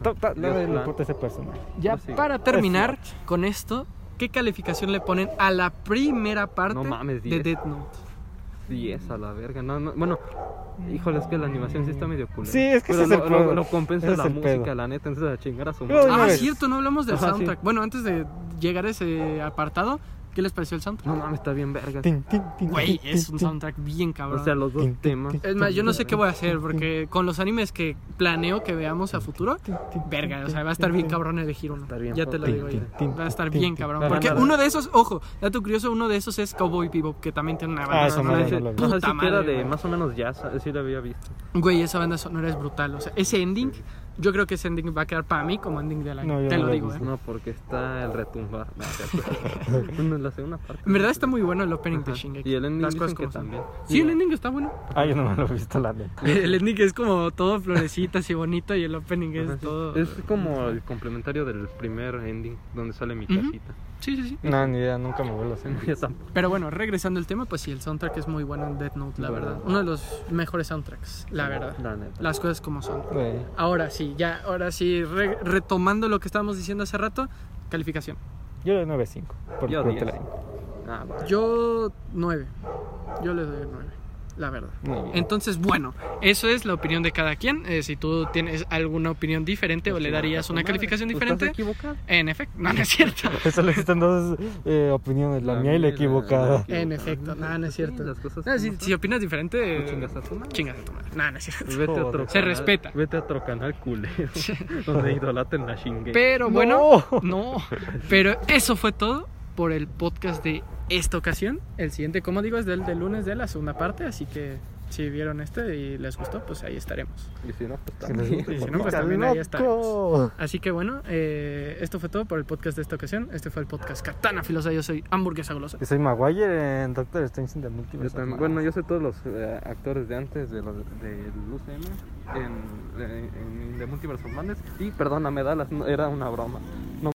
ese personaje. ya pues sí. para terminar Es con esto, ¿qué calificación le ponen a la primera parte No mames, de 10. Death Note? 10 a la verga. No, no, bueno, híjole, es que la animación sí está medio culera. Sí, es que Pero ese es lo, el lo- lo compensa Ese es la el música, pedo. la neta. Entonces a chingar a su madre. Ah, es- cierto, no hablamos del Ajá, sí. soundtrack. Bueno, antes de llegar a ese apartado, ¿qué les pareció el soundtrack? No mames, está bien verga. Tin, tin, tin, Güey, es un soundtrack bien cabrón. O sea, los dos temas. Es más, yo no sé qué voy a hacer porque con los animes que planeo que veamos a futuro, verga, o sea, va a estar bien cabrón elegir uno. Ya te lo digo ya. Va a estar bien cabrón. Porque uno de esos, ojo, dato curioso, uno de esos es Cowboy Bebop, que también tiene una banda Ah, sonora madre de no de más o menos jazz, sí lo había visto. Güey, esa banda sonora es brutal. O sea, ese ending, yo creo que ese ending va a quedar para mí como ending de la No, Te lo digo, eh. No, porque está el retumbar. No, la segunda parte. En verdad está muy bueno el opening de. Shingeki. Y el ending Las cosas como también. Sí, el ending está bueno. Ah, yo no me lo he visto, la neta. El ending es como todo florecitas y bonito y el opening Ajá, es sí. todo... Es como el complementario del primer ending, donde sale mi casita. Sí, sí, sí. No, ni idea, nunca me vuelvo a hacer. Yo tampoco. Pero bueno, regresando al tema, pues sí, el soundtrack es muy bueno en Death Note, la verdad. Uno de los mejores soundtracks, la verdad. La neta. Las cosas como son. Güey. Ahora sí, ya, ahora sí, re- retomando lo que estábamos diciendo hace rato, calificación. Yo le doy 9.5. Por Yo por 10. Line. Ah, va. Yo 9. Yo le doy 9, la verdad. Bien. Entonces, bueno, eso es la opinión de cada quien. Eh, si tú tienes alguna opinión diferente o Pues le sí, darías una madre. calificación Pues diferente, equivocado. en efecto, no, no es cierto. Eso le están dos eh, opiniones, la, La mía y la equivocada. la- En efecto, no, no es Sí, cierto. las cosas No, si, opinas diferente, Pues chingas a tu madre. chingas a tu madre. No, no es cierto. Vete a otro Joder. Se canal- respeta. Vete a otro canal culero. donde idolaten la Shingeki. Pero bueno, no. Pero eso fue todo por el podcast de esta ocasión. El siguiente, como digo, es del, del lunes de la segunda parte. Así que si vieron este y les gustó, pues ahí estaremos. Y si no, pues también. Y si no, pues está también ahí estaremos. Así que bueno, eh, esto fue todo por el podcast de esta ocasión. Este fue el podcast Katana Filosa. Yo soy Hamburguesa Golosa. Yo soy Maguire en Doctor Strange in the Yo Multiverse. también- bueno, yo sé todos los eh, actores de antes de los, del UCM en, en, en The Multiverse of Madness. Y perdóname, Dallas, no- era una broma. No